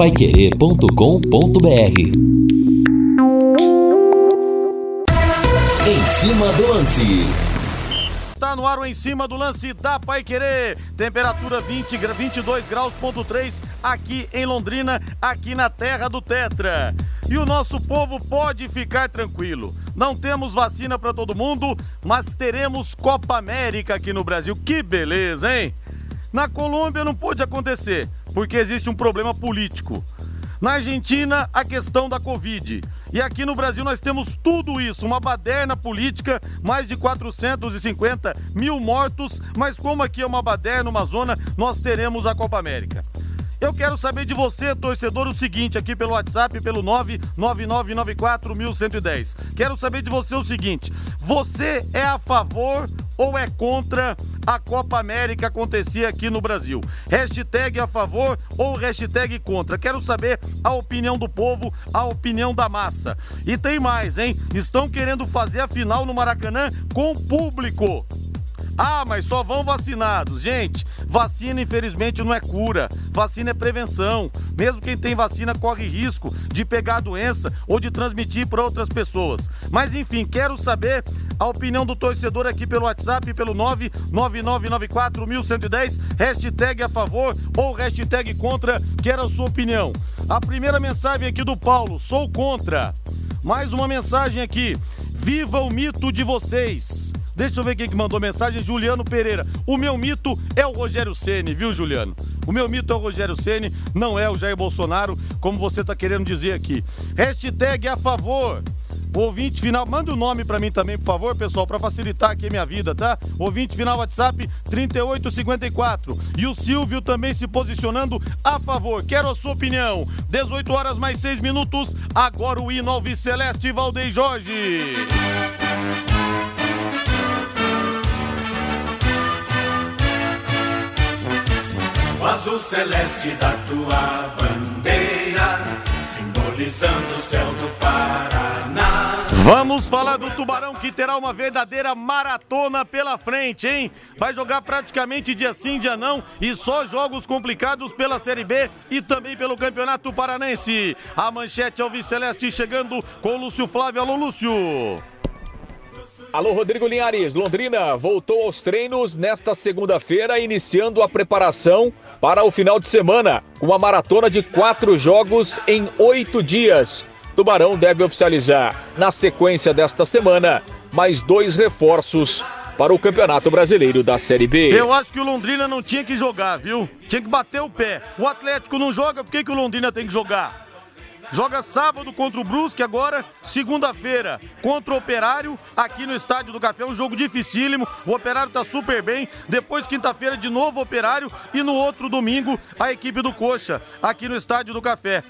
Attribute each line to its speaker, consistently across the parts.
Speaker 1: paiquerê.com.br Em cima do lance.
Speaker 2: Está no ar o em cima do lance da Pai Querer. Temperatura 20, 22 graus ponto 3 aqui em Londrina, aqui na terra do Tetra. E o nosso povo pode ficar tranquilo. Não temos vacina para todo mundo, mas teremos Copa América aqui no Brasil. Que beleza, hein? Na Colômbia não pôde acontecer, porque existe um problema político. Na Argentina, a questão da Covid. E aqui no Brasil nós temos tudo isso, uma baderna política, mais de 450 mil mortos, mas como aqui é uma baderna, uma zona, nós teremos a Copa América. Eu quero saber de você, torcedor, o seguinte, aqui pelo WhatsApp, pelo 999941110. Quero saber de você o seguinte: você é a favor ou é contra a Copa América acontecer aqui no Brasil? Hashtag a favor ou hashtag contra? Quero saber a opinião do povo, a opinião da massa. E tem mais, hein? Estão querendo fazer a final no Maracanã com público. Ah, mas só vão vacinados. Gente, vacina infelizmente não é cura. Vacina é prevenção. Mesmo quem tem vacina corre risco de pegar a doença ou de transmitir para outras pessoas. Mas enfim, quero saber a opinião do torcedor aqui pelo WhatsApp, pelo 999941110, hashtag a favor ou hashtag contra, quero a sua opinião. A primeira mensagem aqui do Paulo, sou contra. Mais uma mensagem aqui, viva o mito de vocês. Deixa eu ver quem que mandou mensagem. Juliano Pereira. O meu mito é o Rogério Ceni, viu, Juliano? O meu mito é o Rogério Ceni, não é o Jair Bolsonaro, como você está querendo dizer aqui. Hashtag a favor. Ouvinte final, manda o um nome para mim também, por favor, pessoal, para facilitar aqui a minha vida, tá? Ouvinte final WhatsApp 3854. E o Silvio também se posicionando a favor. Quero a sua opinião. 18 horas mais 6 minutos. Agora o hino Alves Celeste Valdez Jorge.
Speaker 3: Azul celeste da tua bandeira, simbolizando o céu do Paraná.
Speaker 2: Vamos falar do Tubarão que terá uma verdadeira maratona pela frente, hein? Vai jogar praticamente dia sim, dia não e só jogos complicados pela Série B e também pelo Campeonato Paranense. A manchete Alves Celeste chegando com Lúcio Flávio. Alô, Lúcio.
Speaker 4: Alô, Rodrigo Linhares. Londrina voltou aos treinos nesta segunda-feira, iniciando a preparação para o final de semana, com uma maratona de quatro jogos em oito dias. Tubarão deve oficializar, na sequência desta semana, mais dois reforços para o Campeonato Brasileiro da Série B.
Speaker 2: Eu acho que o Londrina não tinha que jogar, viu? Tinha que bater o pé. O Atlético não joga, por que, que o Londrina tem que jogar? Joga sábado contra o Brusque, agora segunda-feira contra o Operário, aqui no Estádio do Café. Um jogo dificílimo, o Operário tá super bem. Depois, quinta-feira, de novo Operário. E no outro domingo, a equipe do Coxa, aqui no Estádio do Café.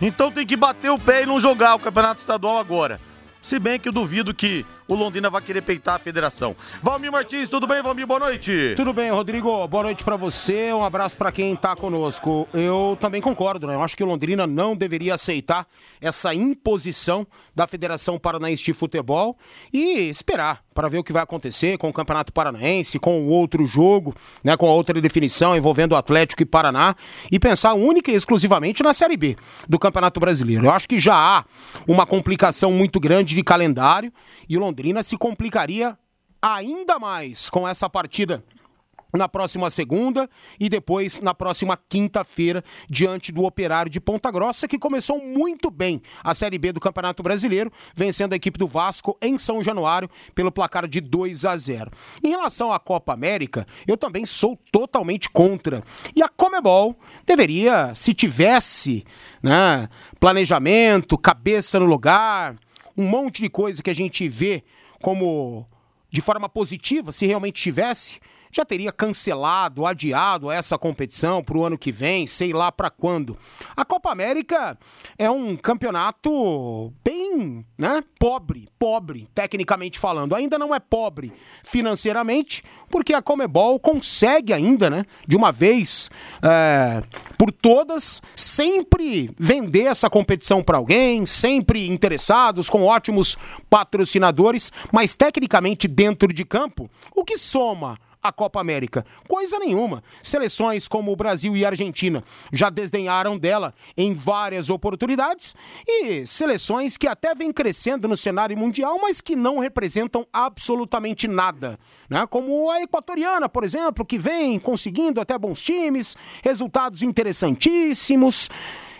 Speaker 2: Então tem que bater o pé e não jogar o Campeonato Estadual agora. Se bem que eu duvido que o Londrina vai querer peitar a federação. Valmir Martins, tudo bem, Valmir? Boa noite.
Speaker 5: Tudo bem, Rodrigo. Boa noite para você. Um abraço para quem tá conosco. Eu também concordo, né? Eu acho que o Londrina não deveria aceitar essa imposição da Federação Paranaense de Futebol e esperar para ver o que vai acontecer com o Campeonato Paranaense, com o outro jogo, né, com a outra definição envolvendo o Atlético e Paraná e pensar única e exclusivamente na Série B do Campeonato Brasileiro. Eu acho que já há uma complicação muito grande de calendário e o Londrina se complicaria ainda mais com essa partida na próxima segunda e depois na próxima quinta-feira diante do Operário de Ponta Grossa que começou muito bem a Série B do Campeonato Brasileiro, vencendo a equipe do Vasco em São Januário pelo placar de 2 a 0. Em relação à Copa América, eu também sou totalmente contra. E a Comebol deveria, se tivesse, né, planejamento, cabeça no lugar, um monte de coisa que a gente vê como de forma positiva, se realmente tivesse, já teria cancelado, adiado essa competição para o ano que vem, sei lá para quando. A Copa América é um campeonato bem, né, pobre, pobre, tecnicamente falando. Ainda não é pobre financeiramente, porque a Comebol consegue ainda, né, de uma vez é, por todas, sempre vender essa competição para alguém, sempre interessados, com ótimos patrocinadores, mas tecnicamente dentro de campo, o que soma a Copa América? Coisa nenhuma. Seleções como o Brasil e a Argentina já desdenharam dela em várias oportunidades e seleções que até vêm crescendo no cenário mundial, mas que não representam absolutamente nada. Né? Como a equatoriana, por exemplo, que vem conseguindo até bons times, resultados interessantíssimos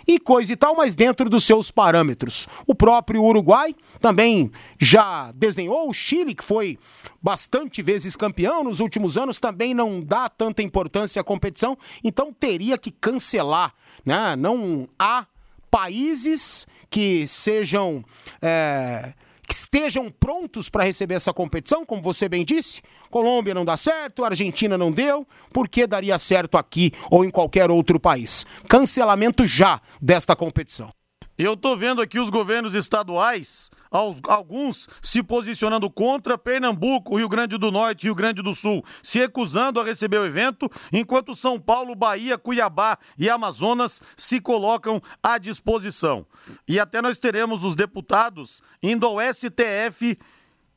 Speaker 5: e coisa e tal, mas dentro dos seus parâmetros. O próprio Uruguai também já desenhou, o Chile, que foi bastante vezes campeão nos últimos anos, também não dá tanta importância à competição, então teria que cancelar. Né? Não há países que sejam. É que estejam prontos para receber essa competição, como você bem disse. Colômbia não dá certo, Argentina não deu, por que daria certo aqui ou em qualquer outro país? Cancelamento já desta competição.
Speaker 2: Eu tô vendo aqui os governos estaduais, alguns se posicionando contra Pernambuco, Rio Grande do Norte e Rio Grande do Sul, se recusando a receber o evento, enquanto São Paulo, Bahia, Cuiabá e Amazonas se colocam à disposição. E até nós teremos os deputados indo ao STF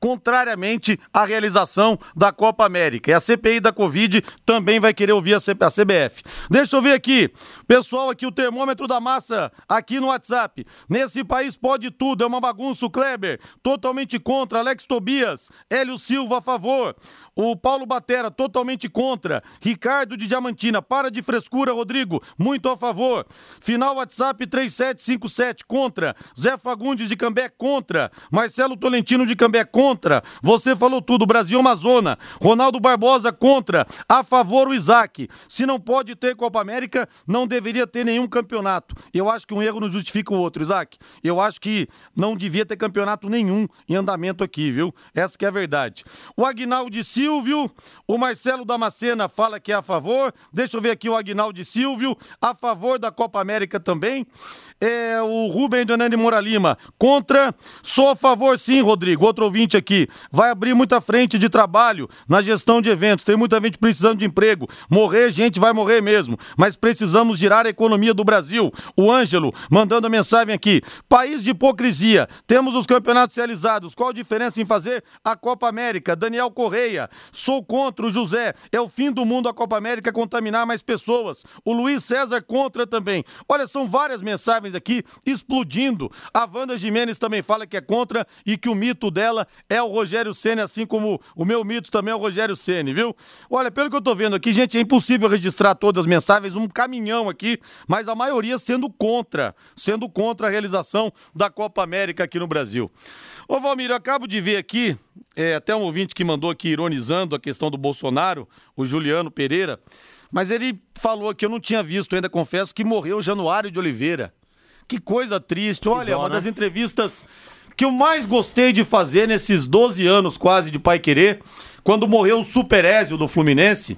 Speaker 2: contrariamente à realização da Copa América. E a CPI da Covid também vai querer ouvir a CBF. Deixa eu ver aqui, pessoal, aqui o termômetro da massa aqui no WhatsApp. Nesse país pode tudo, é uma bagunça, o Kleber. Totalmente contra, Alex Tobias, Hélio Silva a favor. O Paulo Batera, totalmente contra. Ricardo de Diamantina, para de frescura, Rodrigo, muito a favor. Final WhatsApp 3757, contra. Zé Fagundes de Cambé, contra. Marcelo Tolentino de Cambé, contra. Você falou tudo, Brasil Amazona. Ronaldo Barbosa, contra. A favor o Isaac. Se não pode ter Copa América, não deveria ter nenhum campeonato. Eu acho que um erro não justifica o outro, Isaac. Eu acho que não devia ter campeonato nenhum em andamento aqui, viu? Essa que é a verdade. O Agnaldo Silvio, o Marcelo Damascena fala que é a favor. Deixa eu ver aqui o Agnaldo Silvio, a favor da Copa América também. É, o Rubem Donani Moura Lima, contra. Sou a favor, sim, Rodrigo. Outro ouvinte aqui. Vai abrir muita frente de trabalho na gestão de eventos. Tem muita gente precisando de emprego. Morrer, gente vai morrer mesmo. Mas precisamos girar a economia do Brasil. O Ângelo mandando a mensagem aqui. País de hipocrisia. Temos os campeonatos realizados. Qual a diferença em fazer a Copa América? Daniel Correia. Sou contra o José. É o fim do mundo a Copa América contaminar mais pessoas. O Luiz César contra também. Olha, são várias mensagens aqui explodindo. A Wanda Jimenez também fala que é contra e que o mito dela é o Rogério Ceni, assim como o meu mito também é o Rogério Ceni, viu? Olha, pelo que eu tô vendo aqui, gente, é impossível registrar todas as mensagens, um caminhão aqui, mas a maioria sendo contra, sendo contra a realização da Copa América aqui no Brasil. Ô Valmir, eu acabo de ver aqui, é, até um ouvinte que mandou aqui ironizando a questão do Bolsonaro, o Juliano Pereira, mas ele falou que eu não tinha visto ainda, confesso, que morreu Januário de Oliveira. Que coisa triste. Olha, dó, uma né? das entrevistas que eu mais gostei de fazer nesses 12 anos quase de Pai Querer, quando morreu o Super Ézio do Fluminense,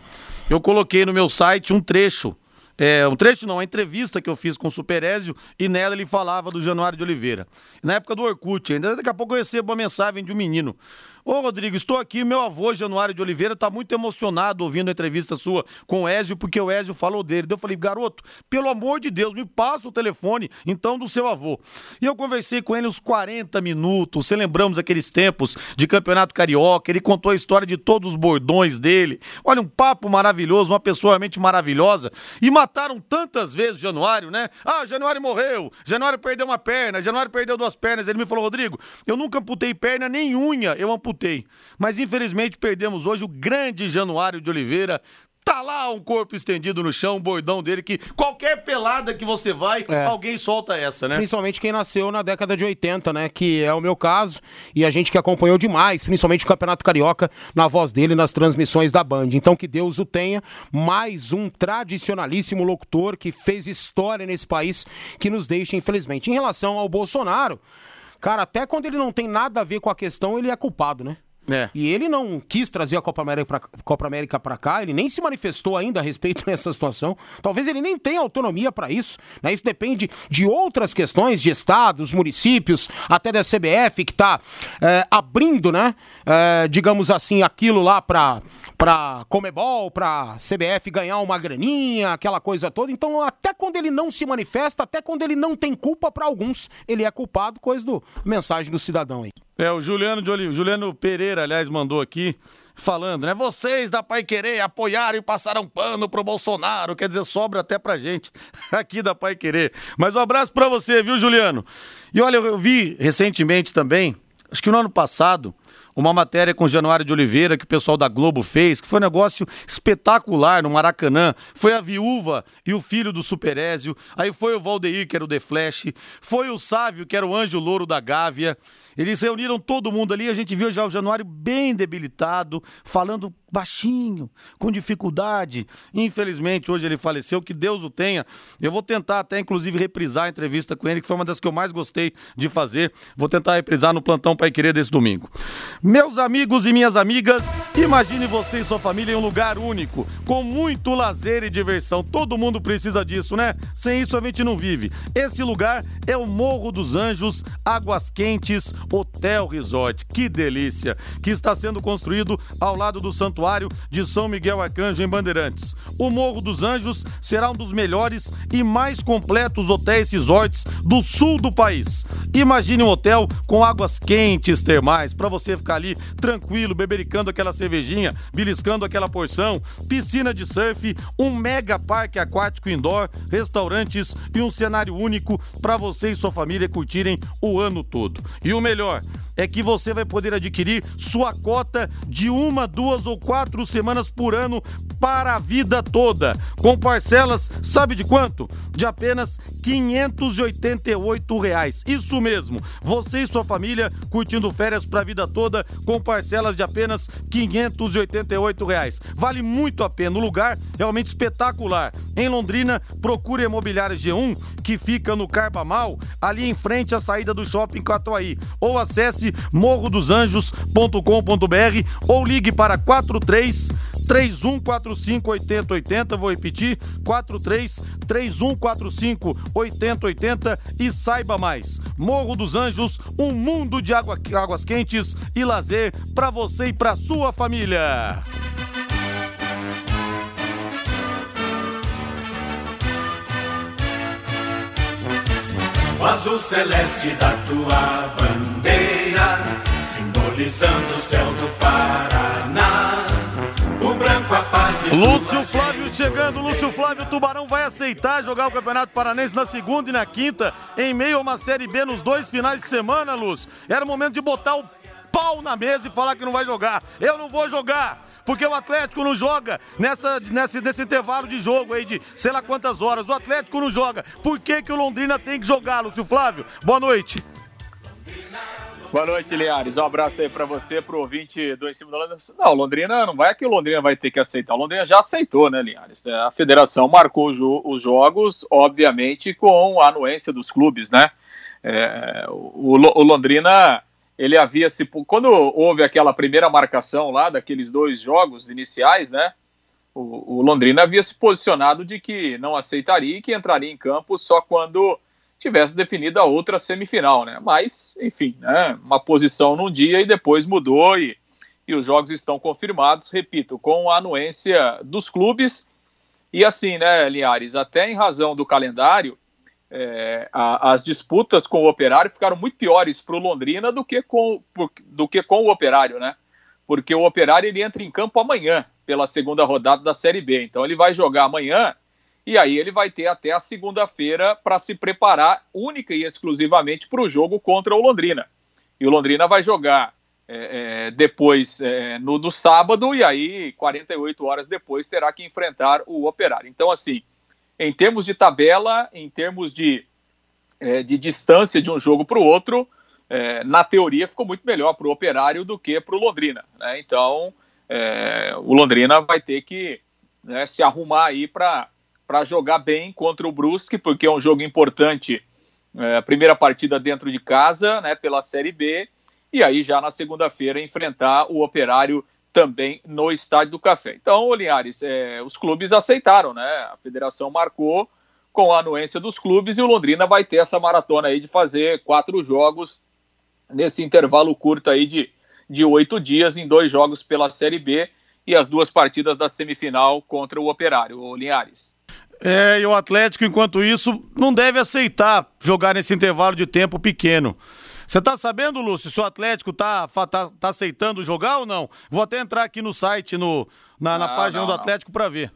Speaker 2: eu coloquei no meu site um trecho é, um trecho não, uma entrevista que eu fiz com o Superézio e nela ele falava do Januário de Oliveira. Na época do Orkut, ainda daqui a pouco eu recebo uma mensagem de um menino. Ô, Rodrigo, estou aqui. Meu avô, Januário de Oliveira, está muito emocionado ouvindo a entrevista sua com o Ézio, porque o Ézio falou dele. eu falei, garoto, pelo amor de Deus, me passa o telefone, então, do seu avô. E eu conversei com ele uns 40 minutos. Você lembramos aqueles tempos de campeonato carioca. Ele contou a história de todos os bordões dele. Olha, um papo maravilhoso, uma pessoa realmente maravilhosa. E mataram tantas vezes Januário, né? Ah, Januário morreu, Januário perdeu uma perna, Januário perdeu duas pernas. Ele me falou, Rodrigo, eu nunca amputei perna nem unha, eu amputei Mas infelizmente perdemos hoje o grande Januário de Oliveira. Tá lá um corpo estendido no chão, um bordão dele, que qualquer pelada que você vai, é. alguém solta essa, né?
Speaker 5: Principalmente quem nasceu na década de 80, né? Que é o meu caso. E a gente que acompanhou demais, principalmente o Campeonato Carioca, na voz dele, nas transmissões da Band. Então que Deus o tenha. Mais um tradicionalíssimo locutor que fez história nesse país, que nos deixa, infelizmente. Em relação ao Bolsonaro. Cara, até quando ele não tem nada a ver com a questão, ele é culpado, né? É. E ele não quis trazer a Copa América, pra, Copa América pra cá, ele nem se manifestou ainda a respeito dessa situação. Talvez ele nem tenha autonomia para isso. Né? Isso depende de outras questões, de estados, municípios, até da CBF, que está é, abrindo, né? É, digamos assim, aquilo lá para para Comebol, para CBF ganhar uma graninha, aquela coisa toda. Então, até quando ele não se manifesta, até quando ele não tem culpa para alguns, ele é culpado, coisa do mensagem do cidadão aí.
Speaker 2: É, o Juliano, de Oliveira, Juliano Pereira Aliás, mandou aqui falando, né? Vocês da Pai Querer apoiaram e passaram pano pro Bolsonaro, quer dizer, sobra até pra gente aqui da Pai Querer. Mas um abraço pra você, viu, Juliano? E olha, eu vi recentemente também, acho que no ano passado, uma matéria com Januário de Oliveira que o pessoal da Globo fez, que foi um negócio espetacular no Maracanã. Foi a viúva e o filho do Superézio, aí foi o Valdeir, que era o The Flash, foi o Sávio, que era o anjo louro da Gávea. Eles reuniram todo mundo ali, a gente viu já o Januário bem debilitado, falando baixinho, com dificuldade. Infelizmente, hoje ele faleceu, que Deus o tenha. Eu vou tentar até, inclusive, reprisar a entrevista com ele, que foi uma das que eu mais gostei de fazer. Vou tentar reprisar no plantão Pai Querer desse domingo. Meus amigos e minhas amigas, imagine você e sua família em um lugar único, com muito lazer e diversão. Todo mundo precisa disso, né? Sem isso a gente não vive. Esse lugar é o Morro dos Anjos, Águas Quentes, Hotel Resort. Que delícia! Que está sendo construído ao lado do Santuário de São Miguel Arcanjo em Bandeirantes. O Morro dos Anjos será um dos melhores e mais completos hotéis resorts do sul do país. Imagine um hotel com águas quentes termais para você ficar ali tranquilo, bebericando aquela cervejinha, beliscando aquela porção, piscina de surf, um mega parque aquático indoor, restaurantes e um cenário único para você e sua família curtirem o ano todo. E o melhor é que você vai poder adquirir sua cota de uma, duas ou quatro semanas por ano para a vida toda, com parcelas, sabe de quanto? De apenas 588 reais. Isso mesmo, você e sua família curtindo férias para a vida toda com parcelas de apenas 588 reais. Vale muito a pena, o lugar realmente espetacular. Em Londrina, procure a Imobiliária G1, que fica no Carbamal, ali em frente à saída do Shopping Catuaí, ou acesse morrodosanjos.com.br ou ligue para 43 3145 8080, vou repetir, 43 3145 8080 e saiba mais. Morro dos Anjos, um mundo de água, águas quentes e lazer para você e para sua família.
Speaker 3: O azul celeste da tua bandeira, simbolizando o céu do Paraná. O branco a paz e
Speaker 2: Lúcio Flávio chegando, Lúcio Flávio, o Tubarão vai aceitar jogar o Campeonato Paranense na segunda e na quinta, em meio a uma Série B nos dois finais de semana, Lúcio. Era o momento de botar o pau na mesa e falar que não vai jogar. Eu não vou jogar, porque o Atlético não joga nessa, nesse, nesse intervalo de jogo aí de sei lá quantas horas. O Atlético não joga. Por que, que o Londrina tem que jogar, Lúcio Flávio? Boa noite.
Speaker 4: Boa noite, Liares. Um abraço aí pra você, pro ouvinte do Em Cima do Londrina. Não, Londrina não vai que o Londrina vai ter que aceitar. O Londrina já aceitou, né, Liares? A federação marcou os jogos, obviamente, com a anuência dos clubes, né? É, o, o Londrina, ele havia se. Quando houve aquela primeira marcação lá, daqueles dois jogos iniciais, né? O, o Londrina havia se posicionado de que não aceitaria e que entraria em campo só quando tivesse definido a outra semifinal, né? Mas, enfim, né? uma posição num dia e depois mudou e, e os jogos estão confirmados, repito, com a anuência dos clubes. E assim, né, Linhares, até em razão do calendário, é, a, as disputas com o Operário ficaram muito piores para o Londrina do que, com, por, do que com o Operário, né? Porque o Operário ele entra em campo amanhã pela segunda rodada da Série B. Então ele vai jogar amanhã e aí ele vai ter até a segunda-feira para se preparar única e exclusivamente para o jogo contra o Londrina. E o Londrina vai jogar é, é, depois é, no, no, sábado e aí 48 horas depois terá que enfrentar o Operário. Então, assim, em termos de tabela, em termos de, é, de distância de um jogo para o outro, é, na teoria ficou muito melhor para o Operário do que para o Londrina. Né? Então, é, o Londrina vai ter que né, se arrumar aí para jogar bem contra o Brusque, porque é um jogo importante, é, a primeira partida dentro de casa, né, pela Série B, e aí já na segunda-feira enfrentar o Operário também no Estádio do Café. Então, Linhares, é, os clubes aceitaram, né? A federação marcou com a anuência dos clubes e o Londrina vai ter essa maratona aí de fazer quatro jogos nesse intervalo curto aí de, de oito dias em dois jogos pela Série B e as duas partidas da semifinal contra o Operário, o Linhares.
Speaker 2: É, e o Atlético, enquanto isso, não deve aceitar jogar nesse intervalo de tempo pequeno. Você tá sabendo, Lúcio, se o Atlético tá, tá, tá aceitando jogar ou não? Vou até entrar aqui no site, no, na, na página não, do Atlético para ver.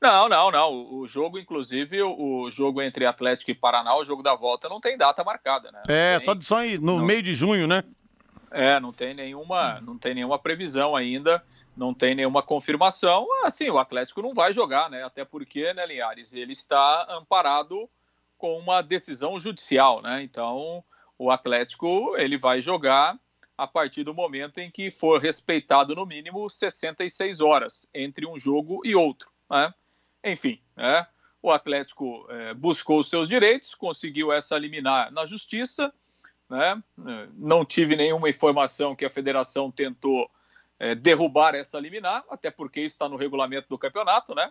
Speaker 4: Não, não, não. O jogo, inclusive, o jogo entre Atlético e Paraná, o jogo da volta, não tem data marcada, né?
Speaker 2: é,
Speaker 4: tem,
Speaker 2: só, só no não, meio de junho, né?
Speaker 4: É, não tem nenhuma, não tem nenhuma previsão ainda, não tem nenhuma confirmação. Assim, o Atlético não vai jogar, né? Até porque, né, Linhares, ele está amparado com uma decisão judicial, né? Então, o Atlético, ele vai jogar a partir do momento em que for respeitado no mínimo 66 horas entre um jogo e outro, né? Enfim, né? o Atlético é, buscou seus direitos, conseguiu essa liminar na justiça. Né? Não tive nenhuma informação que a federação tentou é, derrubar essa liminar, até porque isso está no regulamento do campeonato. Né?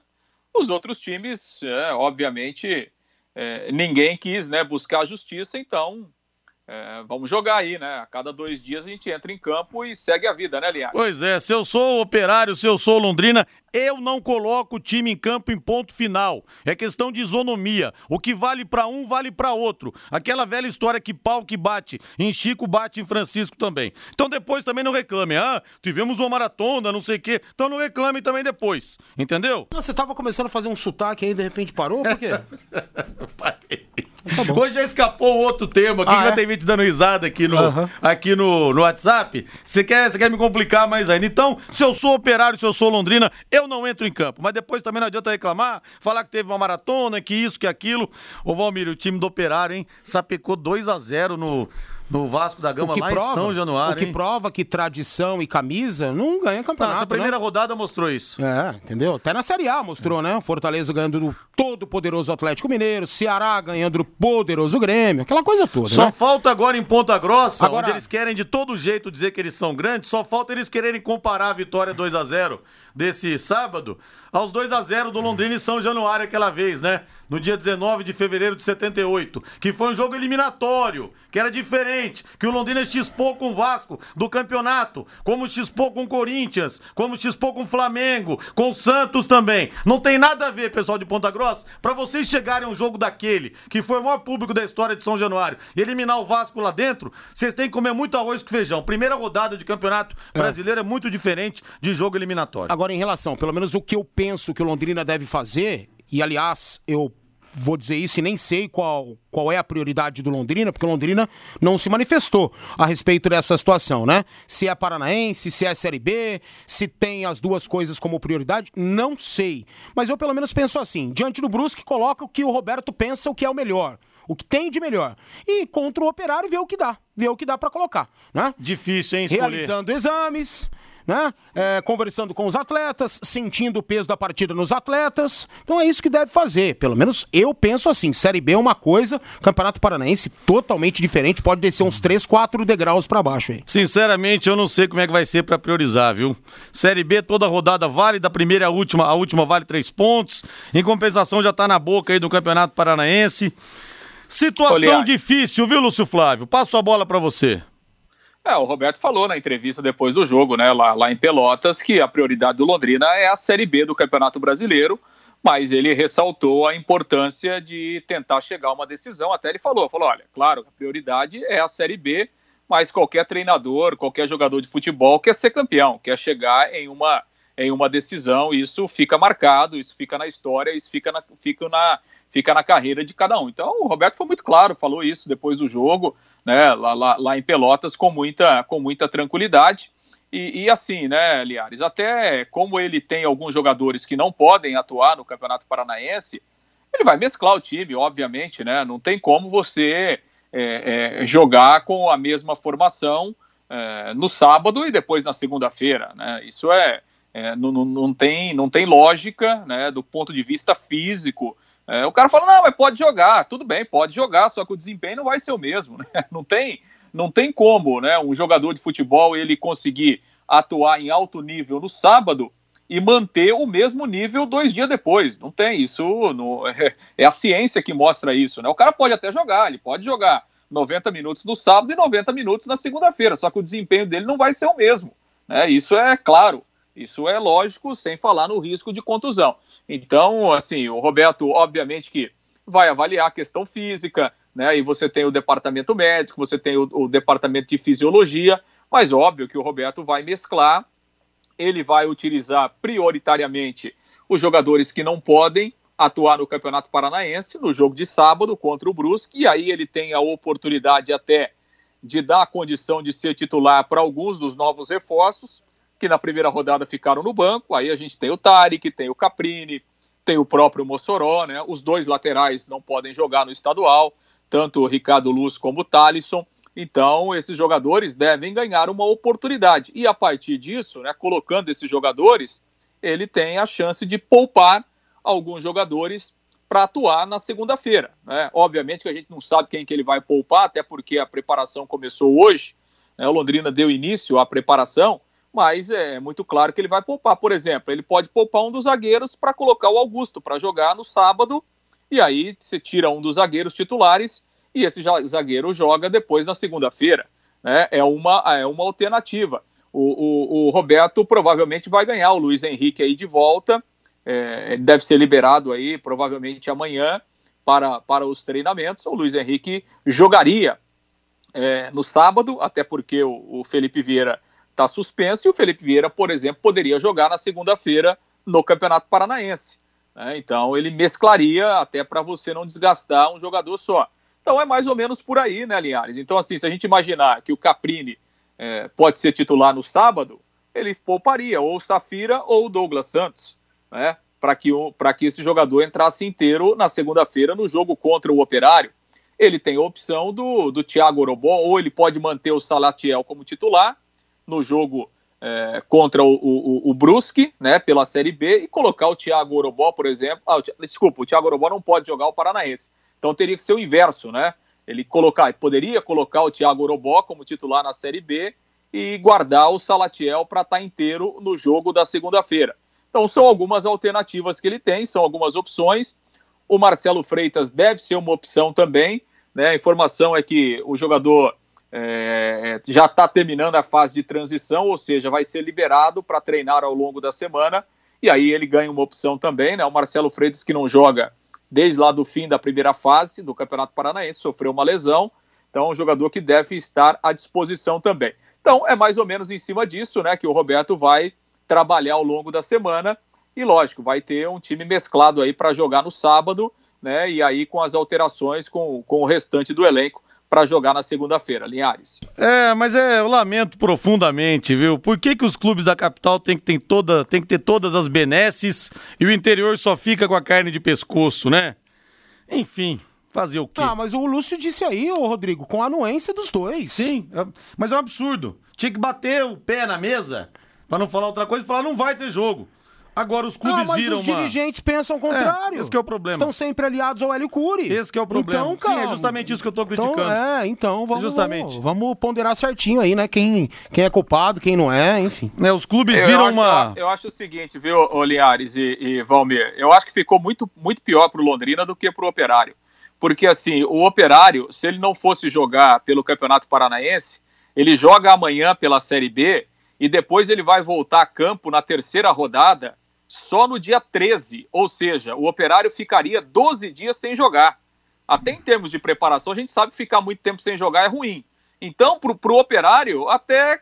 Speaker 4: Os outros times, é, obviamente, é, ninguém quis né, buscar a justiça, então é, vamos jogar aí, né? A cada dois dias a gente entra em campo e segue a vida, né, Linhares?
Speaker 2: Pois é, se eu sou operário, se eu sou Londrina, eu não coloco o time em campo em ponto final. É questão de isonomia. O que vale para um, vale para outro. Aquela velha história que pau que bate em Chico, bate em Francisco também. Então depois também não reclame. Ah, tivemos uma maratona, não sei o quê. Então não reclame também depois. Entendeu?
Speaker 5: Você tava começando a fazer um sotaque aí, de repente parou? Por quê?
Speaker 2: Tá Hoje já escapou outro tema aqui, ah, que já é? tem gente dando risada aqui no, uhum. aqui no, no WhatsApp. Você quer, quer me complicar mais ainda? Então, se eu sou operário, se eu sou Londrina, eu não entro em campo. Mas depois também não adianta reclamar, falar que teve uma maratona, que isso, que aquilo. Ô Valmir, o time do operário, hein? Sapecou 2 a 0 no, no Vasco da Gama lá prova, em São Januário.
Speaker 5: O que
Speaker 2: hein?
Speaker 5: prova que tradição e camisa não ganha campeonato. Nossa,
Speaker 2: a primeira né? rodada mostrou isso.
Speaker 5: É, entendeu? Até na Série A mostrou, né? Fortaleza ganhando do todo poderoso Atlético Mineiro, Ceará ganhando do poderoso Grêmio, aquela coisa toda.
Speaker 2: Só
Speaker 5: né?
Speaker 2: falta agora em Ponta Grossa, agora... onde eles querem de todo jeito dizer que eles são grandes, só falta eles quererem comparar a vitória 2 a 0 desse sábado aos 2 a 0 do Londrina e São Januário aquela vez, né? No dia 19 de fevereiro de 78, que foi um jogo eliminatório, que era diferente, que o Londrina chispou com o Vasco do campeonato, como chispou com o Corinthians, como chispou com o Flamengo, com o Santos também. Não tem nada a ver, pessoal de Ponta Grossa, para vocês chegarem a um jogo daquele, que foi o maior público da história de São Januário, e eliminar o Vasco lá dentro, vocês têm que comer muito arroz com feijão. Primeira rodada de campeonato é. brasileiro é muito diferente de jogo eliminatório.
Speaker 5: Agora, Agora, em relação, pelo menos o que eu penso que o Londrina deve fazer, e aliás, eu vou dizer isso e nem sei qual, qual é a prioridade do Londrina, porque o Londrina não se manifestou a respeito dessa situação, né? Se é paranaense, se é Série B, se tem as duas coisas como prioridade, não sei. Mas eu pelo menos penso assim, diante do Brusque, coloca o que o Roberto pensa o que é o melhor. O que tem de melhor. E contra o operário, vê o que dá. Vê o que dá para colocar, né?
Speaker 2: Difícil, hein, escolher.
Speaker 5: Realizando exames, né? É, conversando com os atletas, sentindo o peso da partida nos atletas. Então é isso que deve fazer. Pelo menos eu penso assim. Série B é uma coisa, Campeonato Paranaense totalmente diferente, pode descer uns 3, 4 degraus para baixo aí.
Speaker 2: Sinceramente, eu não sei como é que vai ser para priorizar, viu? Série B toda rodada vale, da primeira à última, a última vale 3 pontos. Em compensação já tá na boca aí do Campeonato Paranaense. Situação difícil, viu, Lúcio Flávio? Passo a bola para você.
Speaker 4: É, o Roberto falou na entrevista depois do jogo, né, lá, lá em Pelotas, que a prioridade do Londrina é a Série B do Campeonato Brasileiro, mas ele ressaltou a importância de tentar chegar a uma decisão. Até ele falou, falou, olha, claro, a prioridade é a Série B, mas qualquer treinador, qualquer jogador de futebol quer ser campeão, quer chegar em uma, em uma decisão, isso fica marcado, isso fica na história, isso fica na, fica na, fica na carreira de cada um. Então, o Roberto foi muito claro, falou isso depois do jogo, né, lá, lá, lá, em Pelotas com muita, com muita tranquilidade. E, e, assim, né, Liares, até como ele tem alguns jogadores que não podem atuar no Campeonato Paranaense, ele vai mesclar o time, obviamente, né? Não tem como você é, é, jogar com a mesma formação é, no sábado e depois na segunda-feira, né? Isso é, é não, não, tem, não tem lógica, né? Do ponto de vista físico é, o cara fala, não, mas pode jogar, tudo bem, pode jogar, só que o desempenho não vai ser o mesmo, né? Não tem, não tem como, né? Um jogador de futebol ele conseguir atuar em alto nível no sábado e manter o mesmo nível dois dias depois. Não tem isso, não, é, é, a ciência que mostra isso, né? O cara pode até jogar, ele pode jogar 90 minutos no sábado e 90 minutos na segunda-feira, só que o desempenho dele não vai ser o mesmo, né? Isso é claro. Isso é lógico, sem falar no risco de contusão. Então, assim, o Roberto, obviamente que vai avaliar a questão física, né? Aí você tem o departamento médico, você tem o, o departamento de fisiologia, mas óbvio que o Roberto vai mesclar, ele vai utilizar prioritariamente os jogadores que não podem atuar no Campeonato Paranaense no jogo de sábado contra o Brusque, e aí ele tem a oportunidade até de dar a condição de ser titular para alguns dos novos reforços, que na primeira rodada ficaram no banco. Aí a gente tem o Tarek, tem o Caprini, tem o próprio Mossoró, né? Os dois laterais não podem jogar no estadual, tanto o Ricardo Luz como o Thalisson. Então, esses jogadores devem ganhar uma oportunidade. E a partir disso, né, colocando esses jogadores, ele tem a chance de poupar alguns jogadores para atuar na segunda-feira. Né? Obviamente que a gente não sabe quem que ele vai poupar, até porque a preparação começou hoje. Né? O Londrina deu início à preparação, mas é muito claro que ele vai poupar. Por exemplo, ele pode poupar um dos zagueiros para colocar o Augusto para jogar no sábado, e aí você tira um dos zagueiros titulares e esse zagueiro joga depois na segunda-feira. Né? É, uma, é uma alternativa. O, o, o, Roberto provavelmente vai ganhar o Luiz Henrique aí de volta. É, ele deve ser liberado aí provavelmente amanhã para, para os treinamentos. O Luiz Henrique jogaria é, no sábado, até porque o, o Felipe Vieira está suspenso e o Felipe Vieira, por exemplo, poderia jogar na segunda-feira no Campeonato Paranaense. Né? Então ele mesclaria até para você não desgastar um jogador só. Então é mais ou menos por aí, né, Linhares? Então, assim, se a gente imaginar que o Caprini é, pode ser titular no sábado, ele pouparia ou o Safira ou o Douglas Santos, né? Para que, que esse jogador entrasse inteiro na segunda-feira no jogo contra o Operário. Ele tem a opção do, do Thiago Orobó, ou ele pode manter o Salatiel como titular no jogo é, contra o, o, o, Brusque, né, pela Série B, e colocar o Thiago Orobó, por exemplo. Ah, o, desculpa, o Thiago Orobó não pode jogar o Paranaense. Então teria que ser o inverso, né? Ele colocar, poderia colocar o Thiago Orobó como titular na Série B e guardar o Salatiel para estar tá inteiro no jogo da segunda-feira. Então são algumas alternativas que ele tem, são algumas opções. O Marcelo Freitas deve ser uma opção também. Né? A informação é que o jogador é, já está terminando a fase de transição, ou seja, vai ser liberado para treinar ao longo da semana. E aí ele ganha uma opção também. Né? O Marcelo Freitas, que não joga desde lá do fim da primeira fase do Campeonato Paranaense, sofreu uma lesão, então é um jogador que deve estar à disposição também. Então é mais ou menos em cima disso, né, que o Roberto vai trabalhar ao longo da semana e lógico, vai ter um time mesclado aí para jogar no sábado, né, e aí com as alterações com, com o restante do elenco para jogar na segunda-feira, Linhares.
Speaker 2: É, mas é, eu lamento profundamente, viu? Por que, que os clubes da capital têm que, ter toda, tem que ter todas as benesses e o interior só fica com a carne de pescoço, né? Enfim, fazer o quê?
Speaker 5: Ah, mas o Lúcio disse aí, ô Rodrigo, com a anuência dos dois.
Speaker 2: Sim, é, mas é um absurdo. Tinha que bater o pé na mesa, para não falar outra coisa, e falar não vai ter jogo. Agora os clubes
Speaker 5: não, mas
Speaker 2: viram
Speaker 5: os uma... dirigentes pensam o contrário.
Speaker 2: É, esse é o problema.
Speaker 5: Estão sempre aliados ao Hélio Cury.
Speaker 2: Esse é o problema.
Speaker 5: Então, cara,
Speaker 2: Sim, é justamente isso que eu estou criticando. Então,
Speaker 5: é, então vamos, justamente. vamos ponderar certinho aí, né? Quem, quem é culpado, quem não é, enfim.
Speaker 2: É, os clubes eu, viram
Speaker 4: eu
Speaker 2: uma...
Speaker 4: Acho, eu, eu, acho o seguinte, viu, Oliares e, e Valmir? Eu acho que ficou muito, muito pior pro Londrina do que pro Operário. Porque, assim, o Operário, se ele não fosse jogar pelo Campeonato Paranaense, ele joga amanhã pela Série B e depois ele vai voltar a campo na terceira rodada só no dia 13, ou seja, o operário ficaria 12 dias sem jogar. Até em termos de preparação, a gente sabe que ficar muito tempo sem jogar é ruim. Então, para o operário, até,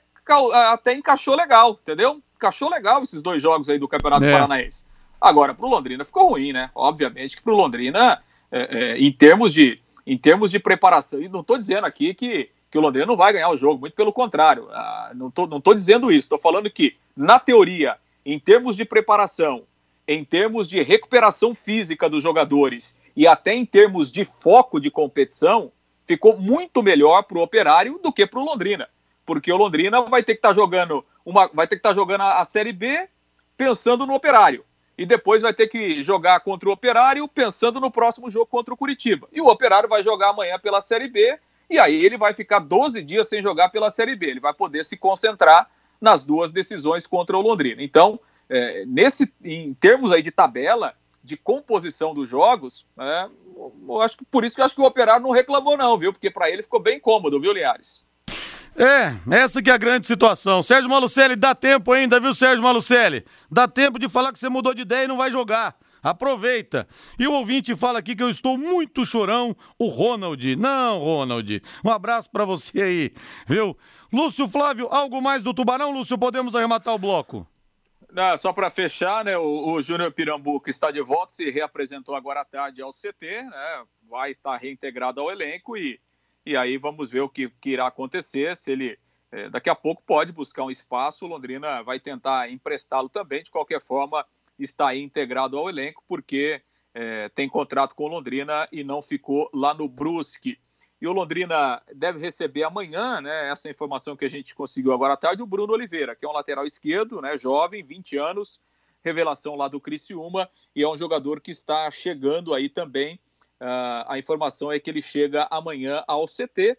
Speaker 4: até encaixou legal, entendeu? Encaixou legal esses dois jogos aí do Campeonato é. Paranaense. Agora, para o Londrina ficou ruim, né? Obviamente que para o Londrina, é, é, em, termos de, em termos de preparação, e não estou dizendo aqui que, que o Londrina não vai ganhar o jogo, muito pelo contrário. Ah, não estou não tô dizendo isso, estou falando que, na teoria, em termos de preparação, em termos de recuperação física dos jogadores e até em termos de foco de competição, ficou muito melhor para o Operário do que para o Londrina, porque o Londrina vai ter que estar tá jogando uma, vai ter que estar tá jogando a, a Série B pensando no Operário e depois vai ter que jogar contra o Operário pensando no próximo jogo contra o Curitiba. E o Operário vai jogar amanhã pela Série B e aí ele vai ficar 12 dias sem jogar pela Série B. Ele vai poder se concentrar nas duas decisões contra o Londrina. Então, é, nesse, em termos aí de tabela, de composição dos jogos, é, eu acho que por isso que eu acho que o Operário não reclamou não, viu? Porque para ele ficou bem cômodo, viu, Linhares?
Speaker 2: É, essa que é a grande situação. Sérgio Malucelli, dá tempo ainda, viu, Sérgio Malucelli? Dá tempo de falar que você mudou de ideia e não vai jogar. Aproveita. E o ouvinte fala aqui que eu estou muito chorão, o Ronald. Não, Ronald. Um abraço para você aí, viu? Lúcio Flávio, algo mais do Tubarão, Lúcio? Podemos arrematar o bloco?
Speaker 4: Não, só para fechar, né, o, o Júnior Pirambuco está de volta, se reapresentou agora à tarde ao CT, né, vai estar reintegrado ao elenco e, e aí vamos ver o que, que irá acontecer, se ele é, daqui a pouco pode buscar um espaço, o Londrina vai tentar emprestá-lo também, de qualquer forma está aí integrado ao elenco, porque é, tem contrato com o Londrina e não ficou lá no Brusque. E o Londrina deve receber amanhã, né, essa informação que a gente conseguiu agora à tarde, o Bruno Oliveira, que é um lateral esquerdo, né, jovem, 20 anos, revelação lá do Criciúma, e é um jogador que está chegando aí também. Uh, a informação é que ele chega amanhã ao CT.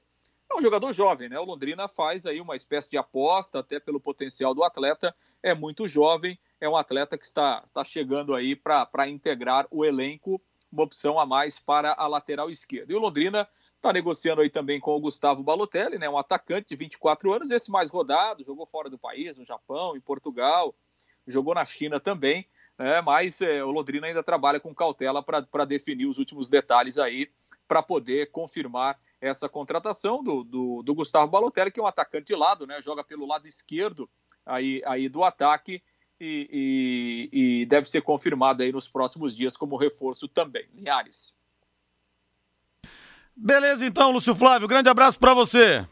Speaker 4: É um jogador jovem, né? O Londrina faz aí uma espécie de aposta, até pelo potencial do atleta. É muito jovem, é um atleta que está, está chegando aí para integrar o elenco, uma opção a mais para a lateral esquerda. E o Londrina Está negociando aí também com o Gustavo Balotelli, né, um atacante de 24 anos, esse mais rodado, jogou fora do país, no Japão, em Portugal, jogou na China também, né, mas é, o Londrina ainda trabalha com cautela para definir os últimos detalhes aí, para poder confirmar essa contratação do, do, do, Gustavo Balotelli, que é um atacante de lado, né, joga pelo lado esquerdo aí, aí do ataque e, e, e deve ser confirmado aí nos próximos dias como reforço também. Linhares.
Speaker 2: Beleza então, Lúcio Flávio. Grande abraço para você.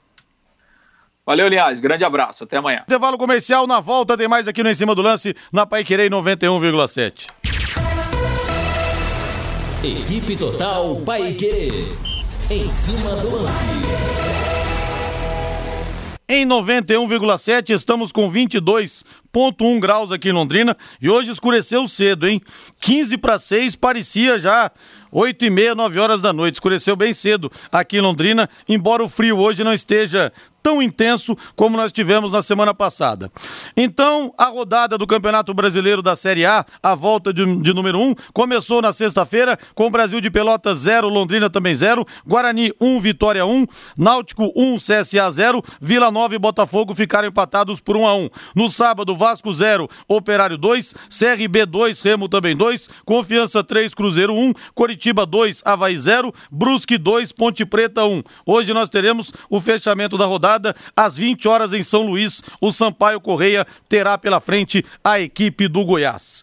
Speaker 4: Valeu, Linhares. Grande abraço. Até amanhã.
Speaker 2: Intervalo comercial. Na volta tem mais aqui no Em Cima do Lance, na Paiquerei 91,7.
Speaker 1: Equipe Total Paiquerê. Em cima do lance.
Speaker 2: Em 91,7 estamos com 22,1 graus aqui em Londrina e hoje escureceu cedo, hein? 15 para 6 parecia já 8 e meia, 9 horas da noite. Escureceu bem cedo aqui em Londrina, embora o frio hoje não esteja tão intenso como nós tivemos na semana passada. Então, a rodada do Campeonato Brasileiro da Série A, a volta de, de número 1, um, começou na sexta-feira com o Brasil de Pelotas 0, Londrina também 0, Guarani 1, um, Vitória 1, um, Náutico 1, um, CSA 0, Vila Nova e Botafogo ficaram empatados por 1 a 1. No sábado, Vasco 0, Operário 2, CRB 2, Remo também 2, Confiança 3, Cruzeiro 1, Coritiba 2, Havaí 0, Brusque 2, Ponte Preta 1. Hoje nós teremos o fechamento da rodada às 20 horas em São Luís, o Sampaio Correia terá pela frente a equipe do Goiás.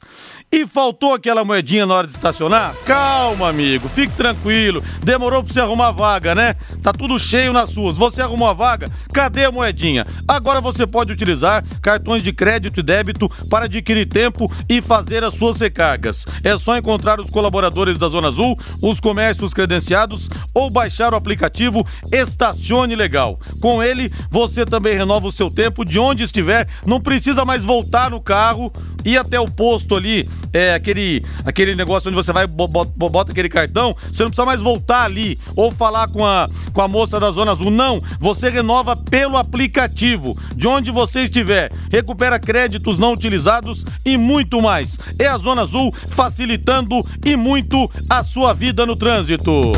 Speaker 2: E faltou aquela moedinha na hora de estacionar? Calma, amigo, fique tranquilo. Demorou pra você arrumar vaga, né? Tá tudo cheio nas suas. Você arrumou a vaga? Cadê a moedinha? Agora você pode utilizar cartões de crédito e débito para adquirir tempo e fazer as suas recargas. É só encontrar os colaboradores da Zona Azul, os comércios credenciados ou baixar o aplicativo Estacione Legal. Com ele, você também renova o seu tempo de onde estiver, não precisa mais voltar no carro, ir até o posto ali é, aquele, aquele negócio onde você vai, bota aquele cartão, você não precisa mais voltar ali ou falar com a, com a moça da Zona Azul. Não, você renova pelo aplicativo, de onde você estiver. Recupera créditos não utilizados e muito mais. É a Zona Azul facilitando e muito a sua vida no trânsito.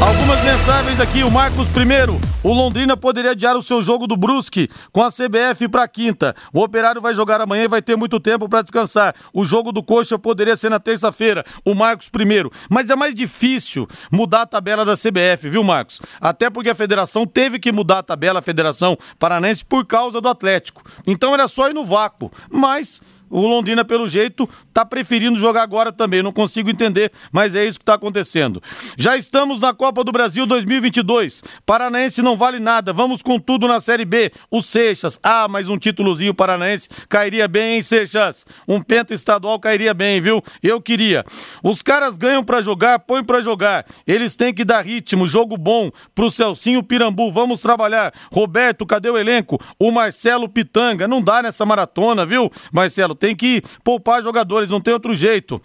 Speaker 2: Algumas mensagens aqui, o Marcos primeiro. O Londrina poderia adiar o seu jogo do Brusque com a CBF para quinta. O Operário vai jogar amanhã e vai ter muito tempo para descansar. O jogo do Coxa poderia ser na terça-feira. O Marcos primeiro. Mas é mais difícil mudar a tabela da CBF, viu, Marcos? Até porque a federação teve que mudar a tabela, a Federação Paranense, por causa do Atlético. Então era só ir no vácuo. Mas o Londrina, pelo jeito, está preferindo jogar agora também. Não consigo entender, mas é isso que está acontecendo. Já estamos na Copa do Brasil 2022. Paranaense não vale nada. Vamos com tudo na Série B. O Seixas. Ah, mas um títulozinho paranaense cairia bem, hein, Seixas? Um penta estadual cairia bem, viu? Eu queria. Os caras ganham para jogar, põem para jogar. Eles têm que dar ritmo, jogo bom pro Celcinho Pirambu. Vamos trabalhar. Roberto, cadê o elenco? O Marcelo Pitanga. Não dá nessa maratona, viu, Marcelo? Tem que poupar jogadores, não tem outro jeito.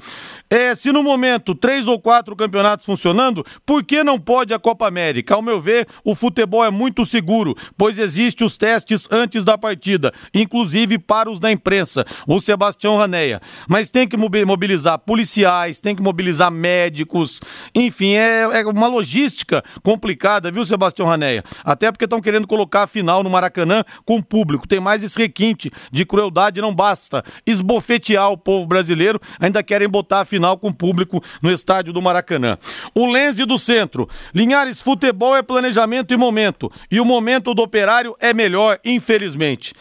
Speaker 2: É, se no momento três ou quatro campeonatos funcionando, por que não pode a Copa América? Ao meu ver, o futebol é muito seguro, pois existe os testes antes da partida, inclusive para os da imprensa, o Sebastião Raneia. Mas tem que mobilizar policiais, tem que mobilizar médicos, enfim, é, é uma logística complicada, viu, Sebastião Raneia? Até porque estão querendo colocar a final no Maracanã com público. Tem mais esse requinte de crueldade, não basta esbofetear o povo brasileiro, ainda querem botar a final com público no estádio do Maracanã. O Lenze do Centro. Linhares, futebol é planejamento e momento. E o momento do operário é melhor, infelizmente.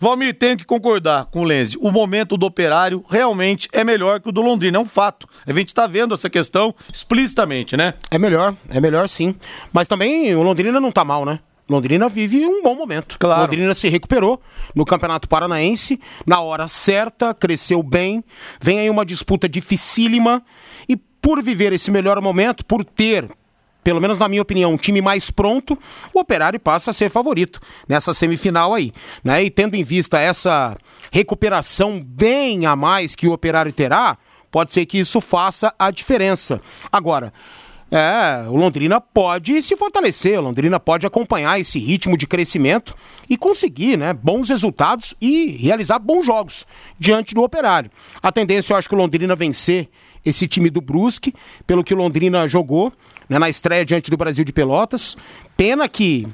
Speaker 2: Valmir, tenho que concordar com o Lenze. O momento do operário realmente é melhor que o do Londrina. É um fato. A gente está vendo essa questão explicitamente, né?
Speaker 5: É melhor, é melhor sim. Mas também o Londrina não tá mal, né? Londrina vive um bom momento.
Speaker 2: Claro.
Speaker 5: Londrina se recuperou no Campeonato Paranaense, na hora certa, cresceu bem. Vem aí uma disputa dificílima. E por viver esse melhor momento, por ter pelo menos na minha opinião, um time mais pronto, o Operário passa a ser favorito nessa semifinal aí. Né? E tendo em vista essa recuperação bem a mais que o Operário terá, pode ser que isso faça a diferença. Agora, é, o Londrina pode se fortalecer, o Londrina pode acompanhar esse ritmo de crescimento e conseguir né, bons resultados e realizar bons jogos diante do Operário. A tendência, eu acho que o Londrina vencer esse time do Brusque, pelo que o Londrina jogou né, na estreia diante do Brasil de Pelotas. Pena que,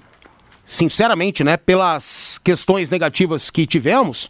Speaker 5: sinceramente, né, pelas questões negativas que tivemos,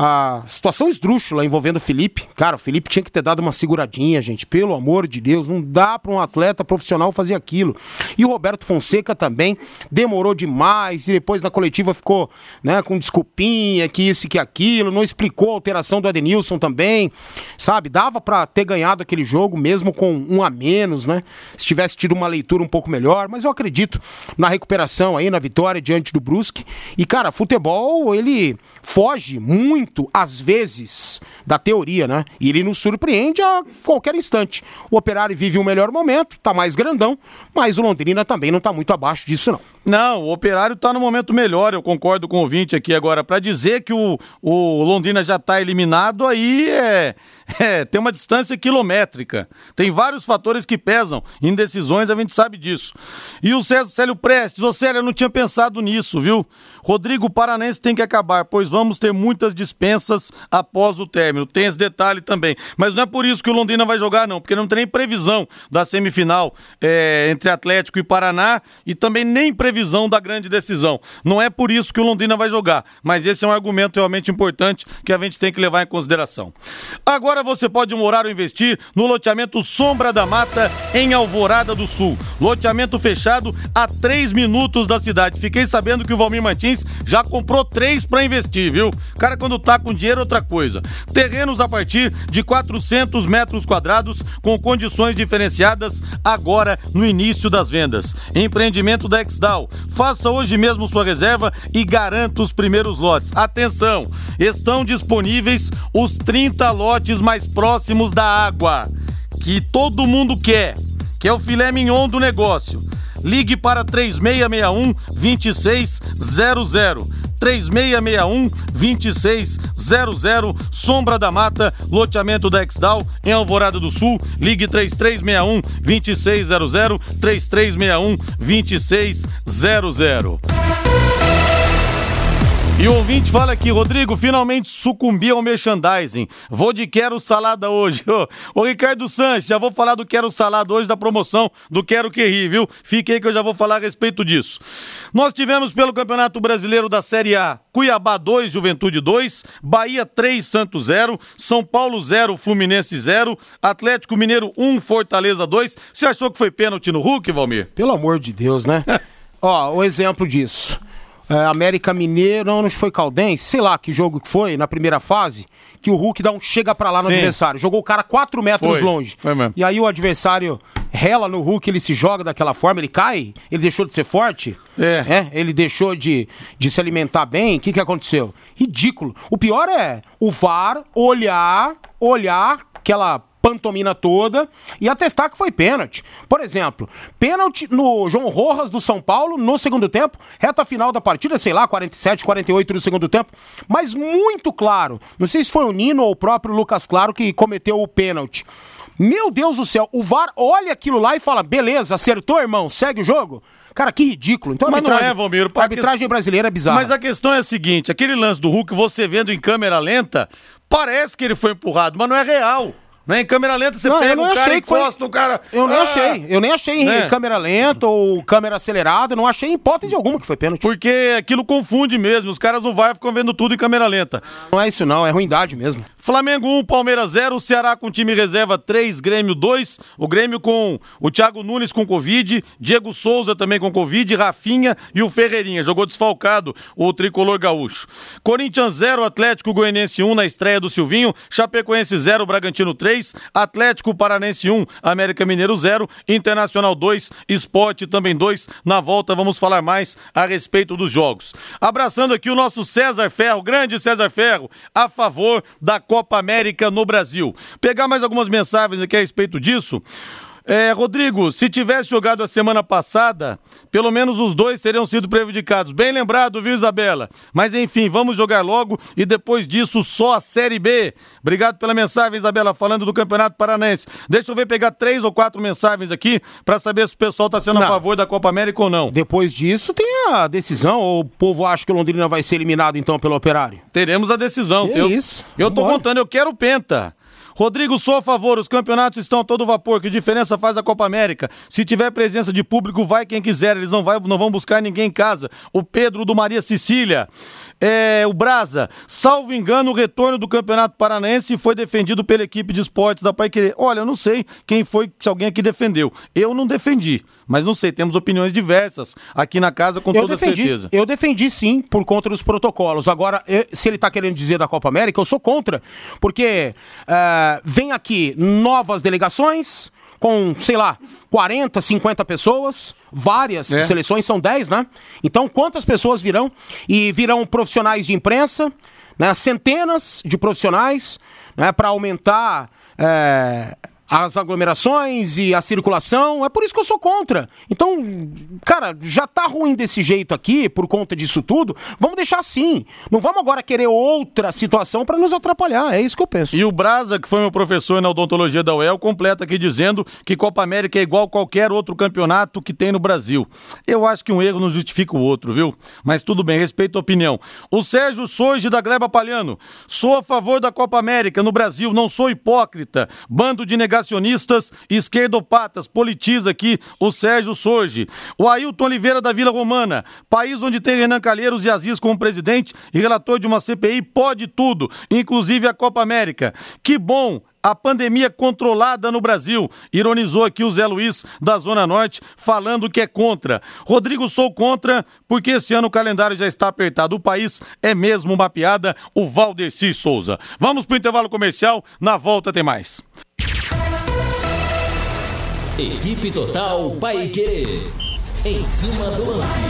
Speaker 5: a situação esdrúxula envolvendo o Felipe. Cara, o Felipe tinha que ter dado uma seguradinha, gente. Pelo amor de Deus, não dá para um atleta profissional fazer aquilo. E o Roberto Fonseca também demorou demais e depois na coletiva ficou, né, com desculpinha, que isso e que aquilo, não explicou a alteração do Adenilson também, sabe? Dava para ter ganhado aquele jogo mesmo com um a menos, né? Se tivesse tido uma leitura um pouco melhor, mas eu acredito na recuperação aí, na vitória diante do Brusque. E cara, futebol, ele foge muito muito, às vezes, da teoria, né? E ele nos surpreende a qualquer instante. O Operário vive um melhor momento, tá mais grandão, mas o Londrina também não tá muito abaixo disso, não.
Speaker 2: Não, o Operário está no momento melhor, eu concordo com o ouvinte aqui agora. Para dizer que o, o Londrina já está eliminado, aí é, é, tem uma distância quilométrica. Tem vários fatores que pesam em decisões, a gente sabe disso. E o César Célio Prestes, ô Célio, eu não tinha pensado nisso, viu? Rodrigo Paranense tem que acabar, pois vamos ter muitas dispensas após o término. Tem esse detalhe também. Mas não é por isso que o Londrina vai jogar, não, porque não tem nem previsão da semifinal é, entre Atlético e Paraná e também nem previsão previsão da grande decisão. Não é por isso que o Londrina vai jogar, mas esse é um argumento realmente importante que a gente tem que levar em consideração. Agora você pode morar ou investir no loteamento Sombra da Mata, em Alvorada do Sul. Loteamento fechado a 3 minutos da cidade. Fiquei sabendo que o Valmir Martins já comprou três para investir, viu? Cara, quando tá com dinheiro, outra coisa. Terrenos a partir de 400 metros quadrados, com condições diferenciadas, agora no início das vendas. Empreendimento da Exdal Faça hoje mesmo sua reserva e garanta os primeiros lotes. Atenção, estão disponíveis os 30 lotes mais próximos da água, que todo mundo quer, que é o filé mignon do negócio. Ligue para 3661 2600. 3661 2600, Sombra da Mata, loteamento da Exdal, em Alvorada do Sul. Ligue 3361 2600, 3361 2600. E o ouvinte fala aqui, Rodrigo, finalmente sucumbi ao merchandising. Vou de Quero Salada hoje. Ô, ô Ricardo Sanches, já vou falar do Quero Salada hoje da promoção do Quero Que Ri, viu? Fique aí que eu já vou falar a respeito disso. Nós tivemos pelo Campeonato Brasileiro da Série A, Cuiabá 2, Juventude 2, Bahia 3, Santos 0, São Paulo 0, Fluminense 0, Atlético Mineiro 1, Fortaleza 2. Você achou que foi pênalti no Hulk, Valmir?
Speaker 5: Pelo amor de Deus, né? Ó, o exemplo disso é, América Mineiro, não, não foi Caldense, sei lá que jogo que foi, na primeira fase, que o Hulk dá um chega pra lá no Sim. adversário. Jogou o cara 4 metros
Speaker 2: foi,
Speaker 5: longe.
Speaker 2: Foi mesmo.
Speaker 5: E aí o adversário rela no Hulk, ele se joga daquela forma, ele cai, ele deixou de ser forte,
Speaker 2: é.
Speaker 5: é ele deixou de, de se alimentar bem. O que, que aconteceu? Ridículo. O pior é o VAR olhar, olhar aquela pantomina toda e atestar que foi pênalti. Por exemplo, pênalti no João Rojas do São Paulo no segundo tempo, reta final da partida, sei lá, 47, 48 do segundo tempo, mas muito claro. Não sei se foi o Nino ou o próprio Lucas Claro que cometeu o pênalti. Meu Deus do céu, o VAR olha aquilo lá e fala: beleza, acertou, irmão, segue o jogo. Cara, que ridículo. Então,
Speaker 2: mas não é, Valmir.
Speaker 5: A arbitragem que... brasileira é bizarra.
Speaker 2: Mas a questão é a seguinte: aquele lance do Hulk, você vendo em câmera lenta, parece que ele foi empurrado, mas não é real. Né? Em câmera lenta você não, pega o cara, encosta foi... o cara.
Speaker 5: Eu nem ah! achei. Eu nem achei né? em câmera lenta ou câmera acelerada. Não achei em hipótese alguma que foi pênalti.
Speaker 2: Porque aquilo confunde mesmo. Os caras no VAR ficam vendo tudo em câmera lenta.
Speaker 5: Não é isso não, é ruindade mesmo.
Speaker 2: Flamengo 1, Palmeiras 0, Ceará com time reserva 3, Grêmio 2. O Grêmio com o Thiago Nunes com Covid, Diego Souza também com Covid, Rafinha e o Ferreirinha. Jogou desfalcado o tricolor gaúcho. Corinthians 0, Atlético Goianiense 1 na estreia do Silvinho. Chapecoense 0, Bragantino 3. Atlético Paranense 1, América Mineiro 0. Internacional 2, Esporte também 2. Na volta vamos falar mais a respeito dos jogos. Abraçando aqui o nosso César Ferro, grande César Ferro, a favor da Copa América no Brasil. Pegar mais algumas mensagens aqui a respeito disso. É, Rodrigo, se tivesse jogado a semana passada, pelo menos os dois teriam sido prejudicados. Bem lembrado, viu, Isabela? Mas enfim, vamos jogar logo e depois disso só a Série B. Obrigado pela mensagem, Isabela, falando do Campeonato Paranense. Deixa eu ver pegar três ou quatro mensagens aqui para saber se o pessoal está sendo não. a favor da Copa América ou não.
Speaker 5: Depois disso tem a decisão, ou o povo acha que o Londrina vai ser eliminado então pelo Operário?
Speaker 2: Teremos a decisão.
Speaker 5: Que eu, isso.
Speaker 2: Eu tô contando, eu quero o Penta. Rodrigo, sou a favor, os campeonatos estão todo vapor, que diferença faz a Copa América? Se tiver presença de público, vai quem quiser, eles não, vai, não vão buscar ninguém em casa. O Pedro do Maria Cecília é, o Brasa, salvo engano, o retorno do Campeonato Paranaense foi defendido pela equipe de esportes da Pai Querer. Olha, eu não sei quem foi, se alguém aqui defendeu. Eu não defendi, mas não sei, temos opiniões diversas aqui na casa com eu toda
Speaker 5: defendi,
Speaker 2: certeza.
Speaker 5: Eu defendi sim, por conta dos protocolos. Agora, se ele está querendo dizer da Copa América, eu sou contra, porque uh, vem aqui novas delegações com, sei lá, 40, 50 pessoas, várias é. seleções, são 10, né? Então, quantas pessoas virão? E virão profissionais de imprensa, né? centenas de profissionais, né? para aumentar. É as aglomerações e a circulação. É por isso que eu sou contra. Então, cara, já tá ruim desse jeito aqui, por conta disso tudo. Vamos deixar assim. Não vamos agora querer outra situação para nos atrapalhar. É isso que eu penso.
Speaker 2: E o Brasa, que foi meu professor na odontologia da UEL, completa aqui dizendo que Copa América é igual qualquer outro campeonato que tem no Brasil. Eu acho que um erro não justifica o outro, viu? Mas tudo bem, respeito a opinião. O Sérgio Soji da Gleba Palhano. Sou a favor da Copa América no Brasil, não sou hipócrita. Bando de negação negacionistas esquerdopatas. Politiza aqui o Sérgio Sorge. O Ailton Oliveira da Vila Romana. País onde tem Renan Calheiros e Aziz como presidente e relator de uma CPI pode tudo, inclusive a Copa América. Que bom a pandemia controlada no Brasil. Ironizou aqui o Zé Luiz da Zona Norte, falando que é contra. Rodrigo, sou contra, porque esse ano o calendário já está apertado. O país é mesmo uma piada, o Valdeci Souza. Vamos para o intervalo comercial, na volta tem mais.
Speaker 1: Equipe Total Paique. Em cima do lance.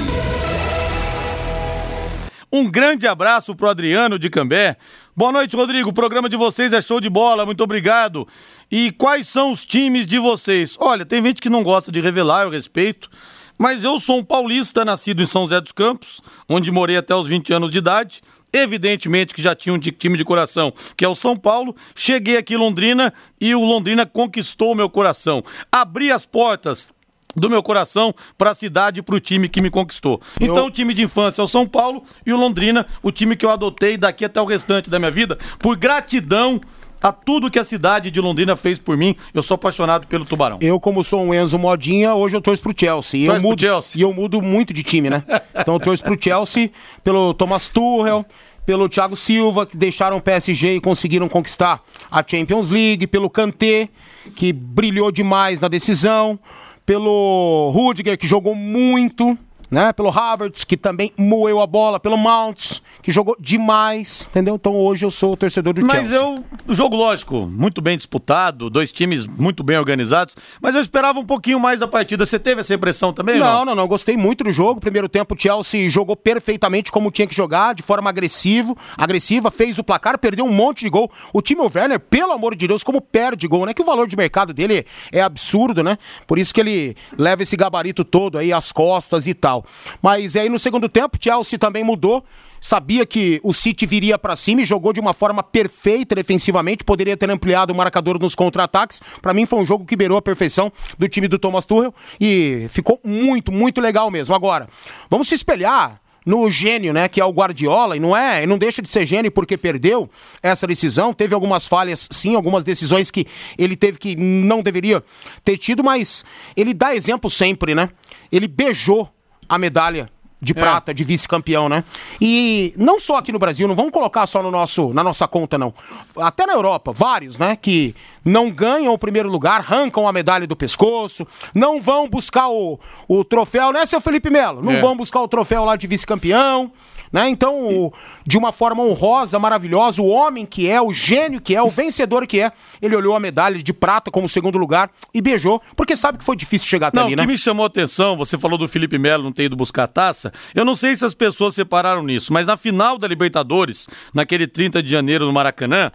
Speaker 2: Um grande abraço pro Adriano de Cambé. Boa noite, Rodrigo. O programa de vocês é show de bola. Muito obrigado. E quais são os times de vocês? Olha, tem gente que não gosta de revelar, eu respeito. Mas eu sou um paulista nascido em São José dos Campos, onde morei até os 20 anos de idade. Evidentemente que já tinha um time de coração, que é o São Paulo. Cheguei aqui em Londrina e o Londrina conquistou meu coração. Abri as portas do meu coração para a cidade e para o time que me conquistou. Eu... Então, o time de infância é o São Paulo e o Londrina, o time que eu adotei daqui até o restante da minha vida, por gratidão a tudo que a cidade de Londrina fez por mim. Eu sou apaixonado pelo Tubarão.
Speaker 5: Eu, como sou um Enzo Modinha, hoje eu torço pro Chelsea. E eu mudo, Chelsea. E eu mudo muito de time, né? Então eu torço pro Chelsea, pelo Thomas Tuchel, pelo Thiago Silva, que deixaram o PSG e conseguiram conquistar a Champions League, pelo Kanté, que brilhou demais na decisão, pelo Rudiger, que jogou muito, né? Pelo Havertz, que também moeu a bola, pelo Mounts, que jogou demais, entendeu? Então hoje eu sou o torcedor do
Speaker 2: mas
Speaker 5: Chelsea.
Speaker 2: Mas eu, jogo lógico, muito bem disputado, dois times muito bem organizados, mas eu esperava um pouquinho mais da partida. Você teve essa impressão também?
Speaker 5: Não, não, não, não. Gostei muito do jogo. Primeiro tempo o Chelsea jogou perfeitamente como tinha que jogar, de forma agressivo, agressiva, fez o placar, perdeu um monte de gol. O time o Werner, pelo amor de Deus, como perde gol, né? Que o valor de mercado dele é absurdo, né? Por isso que ele leva esse gabarito todo aí, as costas e tal. Mas aí no segundo tempo, Chelsea também mudou. Sabia que o City viria para cima e jogou de uma forma perfeita defensivamente. Poderia ter ampliado o marcador nos contra-ataques. Para mim foi um jogo que beirou a perfeição do time do Thomas Tuchel e ficou muito, muito legal mesmo. Agora, vamos se espelhar no gênio, né, que é o Guardiola, e não é, e não deixa de ser gênio porque perdeu essa decisão, teve algumas falhas, sim, algumas decisões que ele teve que não deveria ter tido, mas ele dá exemplo sempre, né? Ele beijou a medalha de
Speaker 2: É.
Speaker 5: prata, de vice-campeão, né? E não só aqui no Brasil, não vamos colocar só no nosso, na nossa conta, não. Até na Europa, vários, né? Que não ganham o primeiro lugar, arrancam a medalha do pescoço, não vão buscar o, o troféu, né, seu Felipe Melo? Não
Speaker 2: É.
Speaker 5: vão buscar o troféu lá de vice-campeão, né? Então, o- de uma forma honrosa, maravilhosa, o homem que é, o gênio que é, o vencedor que é, ele olhou a medalha de prata como segundo lugar e beijou, porque sabe que foi difícil chegar até
Speaker 2: Não,
Speaker 5: ali,
Speaker 2: o
Speaker 5: né?
Speaker 2: que me chamou a atenção, você falou do Felipe Melo não ter ido buscar a taça. Eu não sei se as pessoas separaram nisso, mas na final da Libertadores, naquele 30 de janeiro no Maracanã,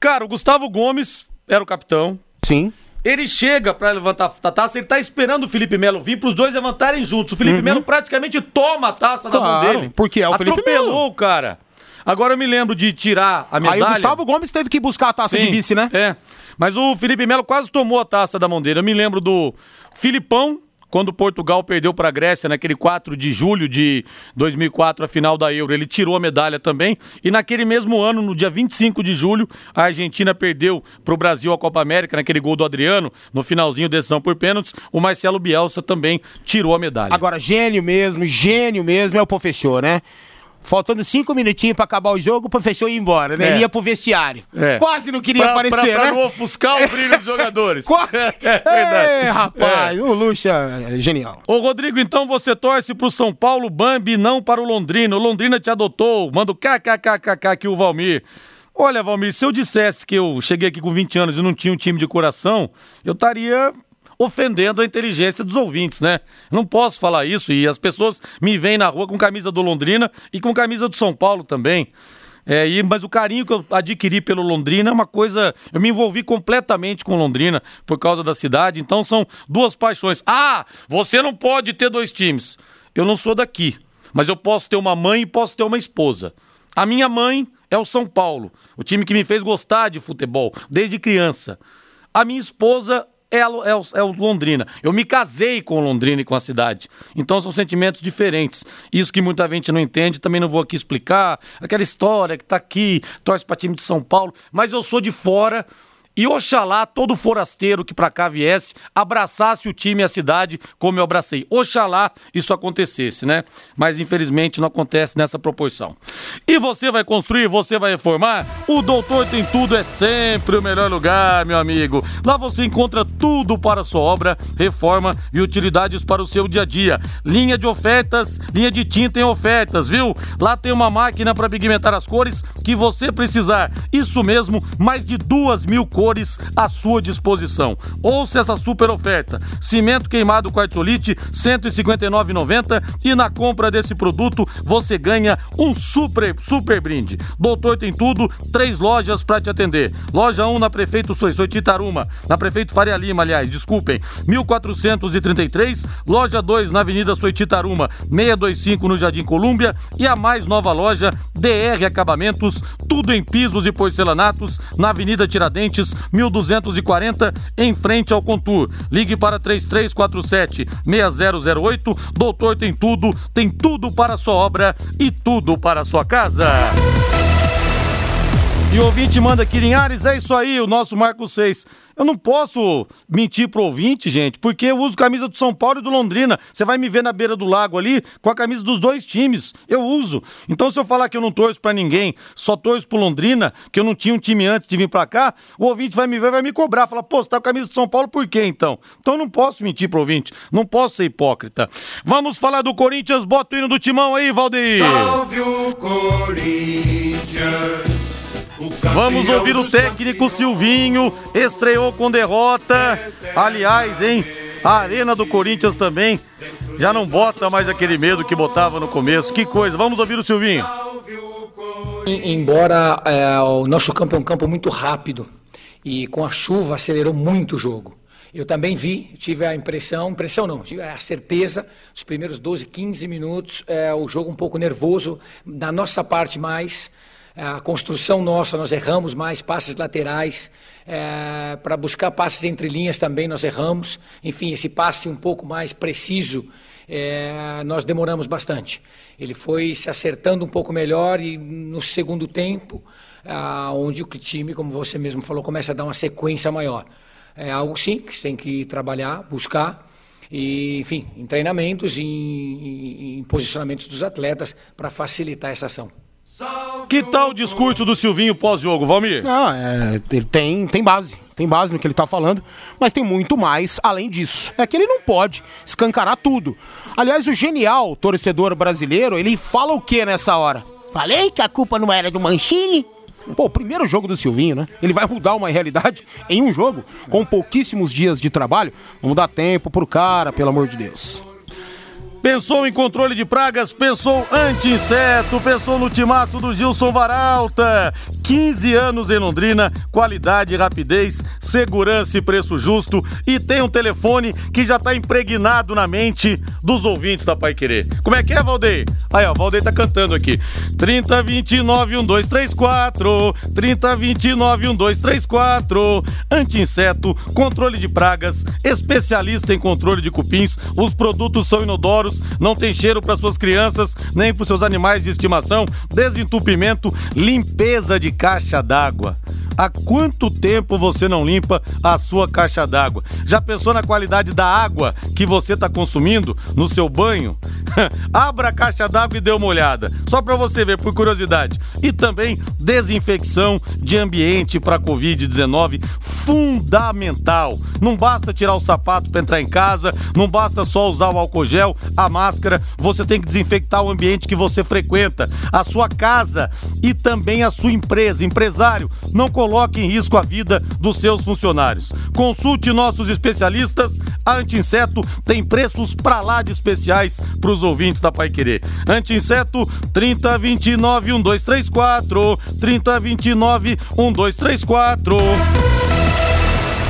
Speaker 2: cara, o Gustavo Gomes era o capitão.
Speaker 5: Sim.
Speaker 2: Ele chega pra levantar a taça, ele tá esperando o Felipe Melo vir pros dois levantarem juntos. O Felipe Melo praticamente toma a taça da mão
Speaker 5: Uhum. Claro,
Speaker 2: dele.
Speaker 5: porque é o Felipe
Speaker 2: Atropelou
Speaker 5: Melo.
Speaker 2: o cara. Agora eu me lembro de tirar a medalha.
Speaker 5: Aí o Gustavo Gomes teve que buscar a taça de
Speaker 2: Sim,
Speaker 5: vice, né?
Speaker 2: É. Mas o Felipe Melo quase tomou a taça da mão dele. Eu me lembro do Filipão, quando Portugal perdeu para a Grécia naquele 4 de julho de 2004, a final da Euro. Ele tirou a medalha também. E naquele mesmo ano, no dia 25 de julho, a Argentina perdeu para o Brasil a Copa América, naquele gol do Adriano, no finalzinho, decisão por pênaltis. O Marcelo Bielsa também tirou a medalha.
Speaker 5: Agora, gênio mesmo, gênio mesmo é o professor, né? Faltando cinco minutinhos pra acabar o jogo, o professor ia embora, né?
Speaker 2: É.
Speaker 5: Ele ia pro vestiário.
Speaker 2: É.
Speaker 5: Quase não queria
Speaker 2: Pra-
Speaker 5: aparecer,
Speaker 2: pra, pra
Speaker 5: né?
Speaker 2: não ofuscar o brilho dos jogadores.
Speaker 5: Quase.
Speaker 2: É, verdade.
Speaker 5: Ei, rapaz,
Speaker 2: É.
Speaker 5: o Lucha é genial.
Speaker 2: Ô, Rodrigo, então você torce pro São Paulo Bambi, não para o Londrina. O Londrina te adotou. Manda o kkkk aqui o Valmir. Olha, Valmir, se eu dissesse que eu cheguei aqui com 20 anos e não tinha um time de coração, eu estaria ofendendo a inteligência dos ouvintes, né? Não posso falar isso e as pessoas me veem na rua com camisa do Londrina e com camisa do São Paulo também. É, e, mas o carinho que eu adquiri pelo Londrina é uma coisa. Eu me envolvi completamente com Londrina por causa da cidade. Então são duas paixões. Ah, você não pode ter dois times. Eu não sou daqui, mas eu posso ter uma mãe e posso ter uma esposa. A minha mãe é o São Paulo, o time que me fez gostar de futebol desde criança. A minha esposa é, é o, é o Londrina. Eu me casei com o Londrina e com a cidade. Então são sentimentos diferentes. Isso que muita gente não entende, também não vou aqui explicar. Aquela história que tá aqui, torce para time de São Paulo, mas eu sou de fora. E oxalá todo forasteiro que pra cá viesse abraçasse o time e a cidade como eu abracei. Oxalá isso acontecesse, né? Mas infelizmente não acontece nessa proporção. E você vai construir, você vai reformar? O Doutor Tem Tudo é sempre o melhor lugar, meu amigo. Lá você encontra tudo para sua obra, reforma e utilidades para o seu dia a dia. Linha de ofertas, linha de tinta em ofertas, viu? Lá tem uma máquina para pigmentar as cores que você precisar. Isso mesmo, mais de duas mil cores à sua disposição. Ouça essa super oferta. Cimento queimado quartzolite, R$ 159,90 e na compra desse produto você ganha um super, super brinde. Doutor tem tudo, três lojas para te atender. Loja 1 na Prefeito Soissoi Titaruma, na Prefeito Faria Lima, aliás, desculpem, 1433, loja 2 na Avenida Soititaruma, 625 no Jardim Colúmbia e a mais nova loja DR Acabamentos, tudo em pisos e porcelanatos, na Avenida Tiradentes, 1240, em frente ao Contur. Ligue para 3347 6008. Doutor tem tudo, tem tudo para sua obra e tudo para sua casa. O ouvinte manda aqui, Linhares, é isso aí, o nosso Marco 6. Eu não posso mentir pro ouvinte, gente, porque eu uso camisa do São Paulo e do Londrina. Você vai me ver na beira do lago ali com a camisa dos dois times. Eu uso. Então, se eu falar que eu não torço pra ninguém, só torço pro Londrina, que eu não tinha um time antes de vir pra cá, o ouvinte vai me ver, vai me cobrar. Falar, pô, você tá com a camisa do São Paulo por quê então? Então eu não posso mentir pro ouvinte. Não posso ser hipócrita. Vamos falar do Corinthians, bota o hino do timão aí, Valdeir.
Speaker 3: Salve o Corinthians.
Speaker 2: Vamos ouvir o técnico. Silvinho, estreou com derrota. Aliás, hein? A Arena do Corinthians também já não bota mais aquele medo que botava no começo. Que coisa. Vamos ouvir o Silvinho.
Speaker 6: Embora é, o nosso campo é um campo muito rápido e com a chuva acelerou muito o jogo. Eu também vi, tive a impressão, impressão não, tive a certeza, os primeiros 12, 15 minutos, é, o jogo um pouco nervoso, da nossa parte mais, a construção nossa, nós erramos mais, passes laterais, é, para buscar passes entre linhas também nós erramos, enfim, esse passe um pouco mais preciso, é, nós demoramos bastante. Ele foi se acertando um pouco melhor e no segundo tempo, ah, onde o time, como você mesmo falou, começa a dar uma sequência maior. É algo sim que tem que trabalhar, buscar. e, enfim, em treinamentos e em, em posicionamentos dos atletas para facilitar essa ação.
Speaker 2: Que tal o discurso do Silvinho pós-jogo, Valmir?
Speaker 5: Não, é, ele tem, tem base. Tem base no que ele tá falando, mas tem muito mais além disso. É que ele não pode escancarar tudo. Aliás, o genial torcedor brasileiro, ele fala o que nessa hora? Falei que a culpa não era do Mancini? Pô, o primeiro jogo do Silvinho, né? Ele vai mudar uma realidade em um jogo, com pouquíssimos dias de trabalho. Vamos dar tempo pro cara, pelo amor de Deus.
Speaker 2: Pensou em controle de pragas? Pensou anti-inseto? Pensou no timaço do Gilson Varalta? 15 anos em Londrina, qualidade, rapidez, segurança e preço justo. E tem um telefone que já tá impregnado na mente dos ouvintes da Pai Querer. Como é que é, Valdeir? Aí, ó, o Valdeir tá cantando aqui. 3029 1234. 3029 1234. Anti-inseto, controle de pragas, especialista em controle de cupins. Os produtos são inodoros, não tem cheiro para suas crianças, nem para seus animais de estimação. Desentupimento, limpeza de caixa d'água. Há quanto tempo você não limpa a sua caixa d'água? Já pensou na qualidade da água que você está consumindo no seu banho? Abra a caixa d'água e dê uma olhada, só para você ver por curiosidade. E também desinfecção de ambiente para Covid-19 fundamental. Não basta tirar o sapato para entrar em casa, não basta só usar o álcool gel, a máscara, você tem que desinfectar o ambiente que você frequenta, a sua casa e também a sua empresa. Empresário, não coloque em risco a vida dos seus funcionários. Consulte nossos especialistas. A Anti-Inseto tem preços para lá de especiais para os ouvintes da Pai Querer. Anti-Inseto 3029 1234 3029 1234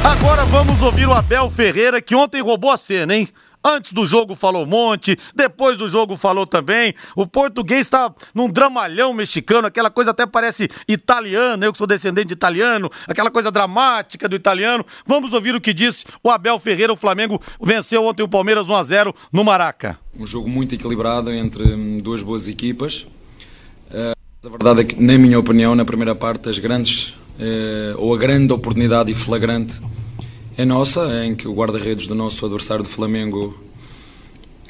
Speaker 2: Agora vamos ouvir o Abel Ferreira que ontem roubou a cena, hein? Antes do jogo falou um monte, depois do jogo falou também. O português está num dramalhão mexicano, aquela coisa até parece italiana, eu que sou descendente de italiano, aquela coisa dramática do italiano. Vamos ouvir o que disse o Abel Ferreira. O Flamengo venceu ontem o Palmeiras 1 a 0 no Maraca.
Speaker 7: Um jogo muito equilibrado entre hum, duas boas equipas. Uh, a verdade é que, na minha opinião, na primeira parte, as grandes, uh, ou a grande oportunidade e flagrante é nossa, em que o guarda-redes do nosso adversário do Flamengo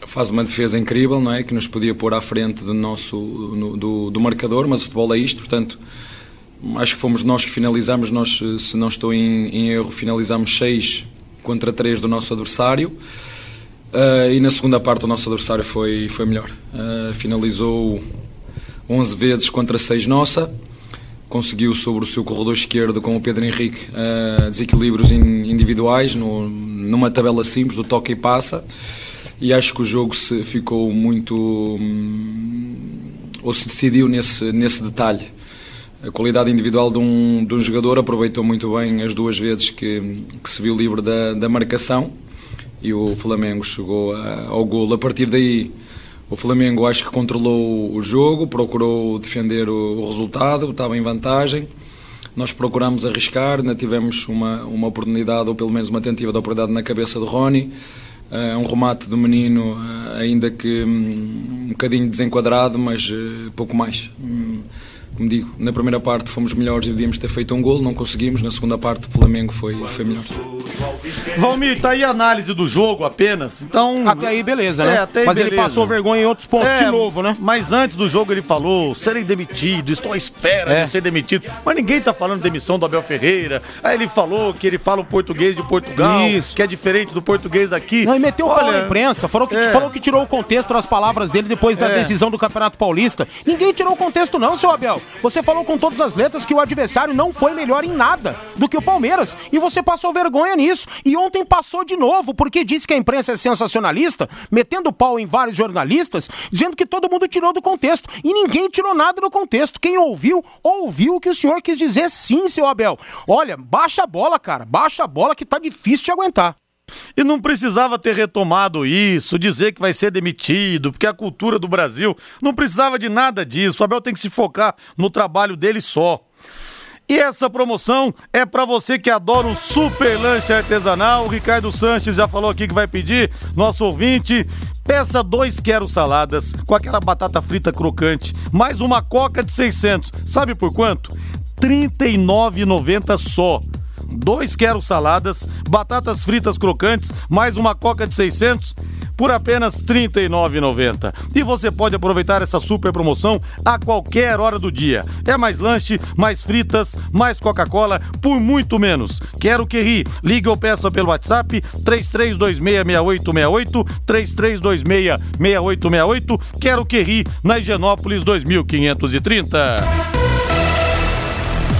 Speaker 7: faz uma defesa incrível, não é? Que nos podia pôr à frente do nosso no, do, do, marcador, mas o futebol é isto, portanto, acho que fomos nós que finalizamos, nós, se não estou em, em erro, finalizamos 6 contra 3 do nosso adversário. Uh, e na segunda parte o nosso adversário foi, foi melhor. Uh, finalizou 11 vezes contra 6 nossa conseguiu sobre o seu corredor esquerdo com o Pedro Henrique uh, desequilíbrios individuais no, numa tabela simples do toque e passa. E acho que o jogo se ficou muito um, ou se decidiu nesse, nesse detalhe. A qualidade individual de um, de um jogador aproveitou muito bem as duas vezes que, que se viu livre da, da marcação. E o Flamengo chegou a, ao golo. A partir daí o Flamengo acho que controlou o jogo, procurou defender o, resultado, estava em vantagem. Nós procuramos arriscar, ainda tivemos uma, uma oportunidade, ou pelo menos uma tentativa de oportunidade na cabeça de Rony. Uh, um remate do menino, uh, ainda que um, um bocadinho desenquadrado, mas uh, pouco mais. Um, como digo, na primeira parte fomos melhores e devíamos ter feito um gol, não conseguimos. Na segunda parte, o Flamengo foi, foi melhor.
Speaker 2: Valmir, tá aí a análise do jogo apenas. Então.
Speaker 5: Até aí, beleza, né? É, até aí, mas beleza. ele passou vergonha em outros pontos é, de novo, né?
Speaker 2: Mas antes do jogo ele falou: serem demitido, estou à espera é. de ser demitido. Mas ninguém tá falando demissão do Abel Ferreira. Aí ele falou que ele fala o português de Portugal, Isso. que é diferente do português daqui.
Speaker 5: Não, e meteu o pau na imprensa, falou que, é. falou que tirou o contexto das palavras dele depois da é. decisão do Campeonato Paulista. Ninguém tirou o contexto, não, seu Abel. Você falou com todas as letras que o adversário não foi melhor em nada do que o Palmeiras. E você passou vergonha nisso. E ontem passou de novo, porque disse que a imprensa é sensacionalista, metendo pau em vários jornalistas, dizendo que todo mundo tirou do contexto. E ninguém tirou nada do contexto. Quem ouviu, ouviu o que o senhor quis dizer sim, seu Abel. Olha, baixa a bola, cara. Baixa a bola que tá difícil de aguentar.
Speaker 2: E não precisava ter retomado isso, dizer que vai ser demitido, porque a cultura do Brasil não precisava de nada disso. O Abel tem que se focar no trabalho dele só. E essa promoção é para você que adora o super lanche artesanal. O Ricardo Sanches já falou aqui que vai pedir, nosso ouvinte. Peça dois quero saladas com aquela batata frita crocante, mais uma coca de 600. Sabe por quanto? R$ 39,90 só. Dois quero saladas, batatas fritas crocantes, mais uma coca de 600 por apenas R$ 39,90. E você pode aproveitar essa super promoção a qualquer hora do dia. É mais lanche, mais fritas, mais Coca-Cola por muito menos. Quero que ri. Ligue ou peça pelo WhatsApp 33266868, 33266868. Quero que ri na Higienópolis 2530.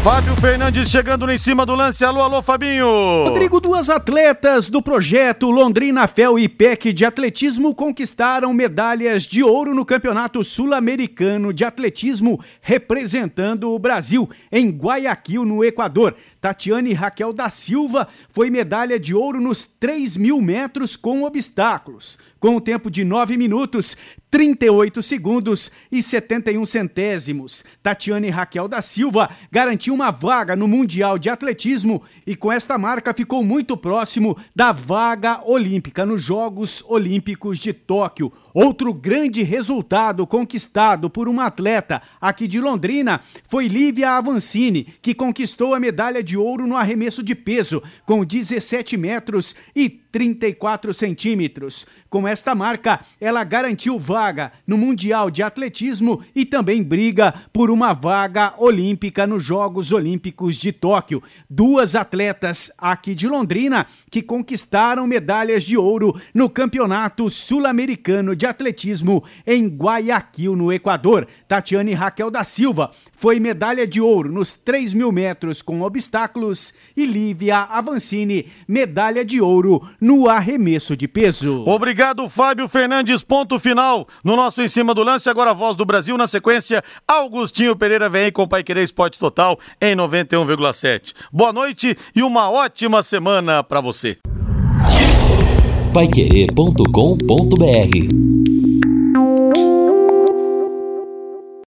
Speaker 2: Fábio Fernandes chegando em cima do lance. Alô, alô, Fabinho.
Speaker 8: Rodrigo, duas atletas do projeto Londrina Fel e PEC de atletismo conquistaram medalhas de ouro no Campeonato Sul-Americano de Atletismo, representando o Brasil em Guayaquil, no Equador. Tatiane Raquel da Silva foi medalha de ouro nos 3 mil metros com obstáculos com um tempo de 9 minutos, 38 segundos e 71 centésimos. Tatiane Raquel da Silva garantiu uma vaga no Mundial de Atletismo e com esta marca ficou muito próximo da vaga olímpica nos Jogos Olímpicos de Tóquio. Outro grande resultado conquistado por uma atleta aqui de Londrina foi Lívia Avancini, que conquistou a medalha de ouro no arremesso de peso com 17 metros e 34 centímetros. Com esta marca, ela garantiu vaga no Mundial de Atletismo e também briga por uma vaga olímpica nos Jogos Olímpicos de Tóquio. Duas atletas aqui de Londrina que conquistaram medalhas de ouro no Campeonato Sul-Americano de Atletismo em Guayaquil, no Equador. Tatiane Raquel da Silva foi medalha de ouro nos 3 mil metros com obstáculos e Lívia Avancini, medalha de ouro no arremesso de peso.
Speaker 2: Obrigado, Fábio Fernandes. Ponto final no nosso Em Cima do Lance. Agora a voz do Brasil. Na sequência, Augustinho Pereira vem com o Pai Querer Esporte Total em 91,7. Boa noite e uma ótima semana para você.
Speaker 1: Paiquerê.com.br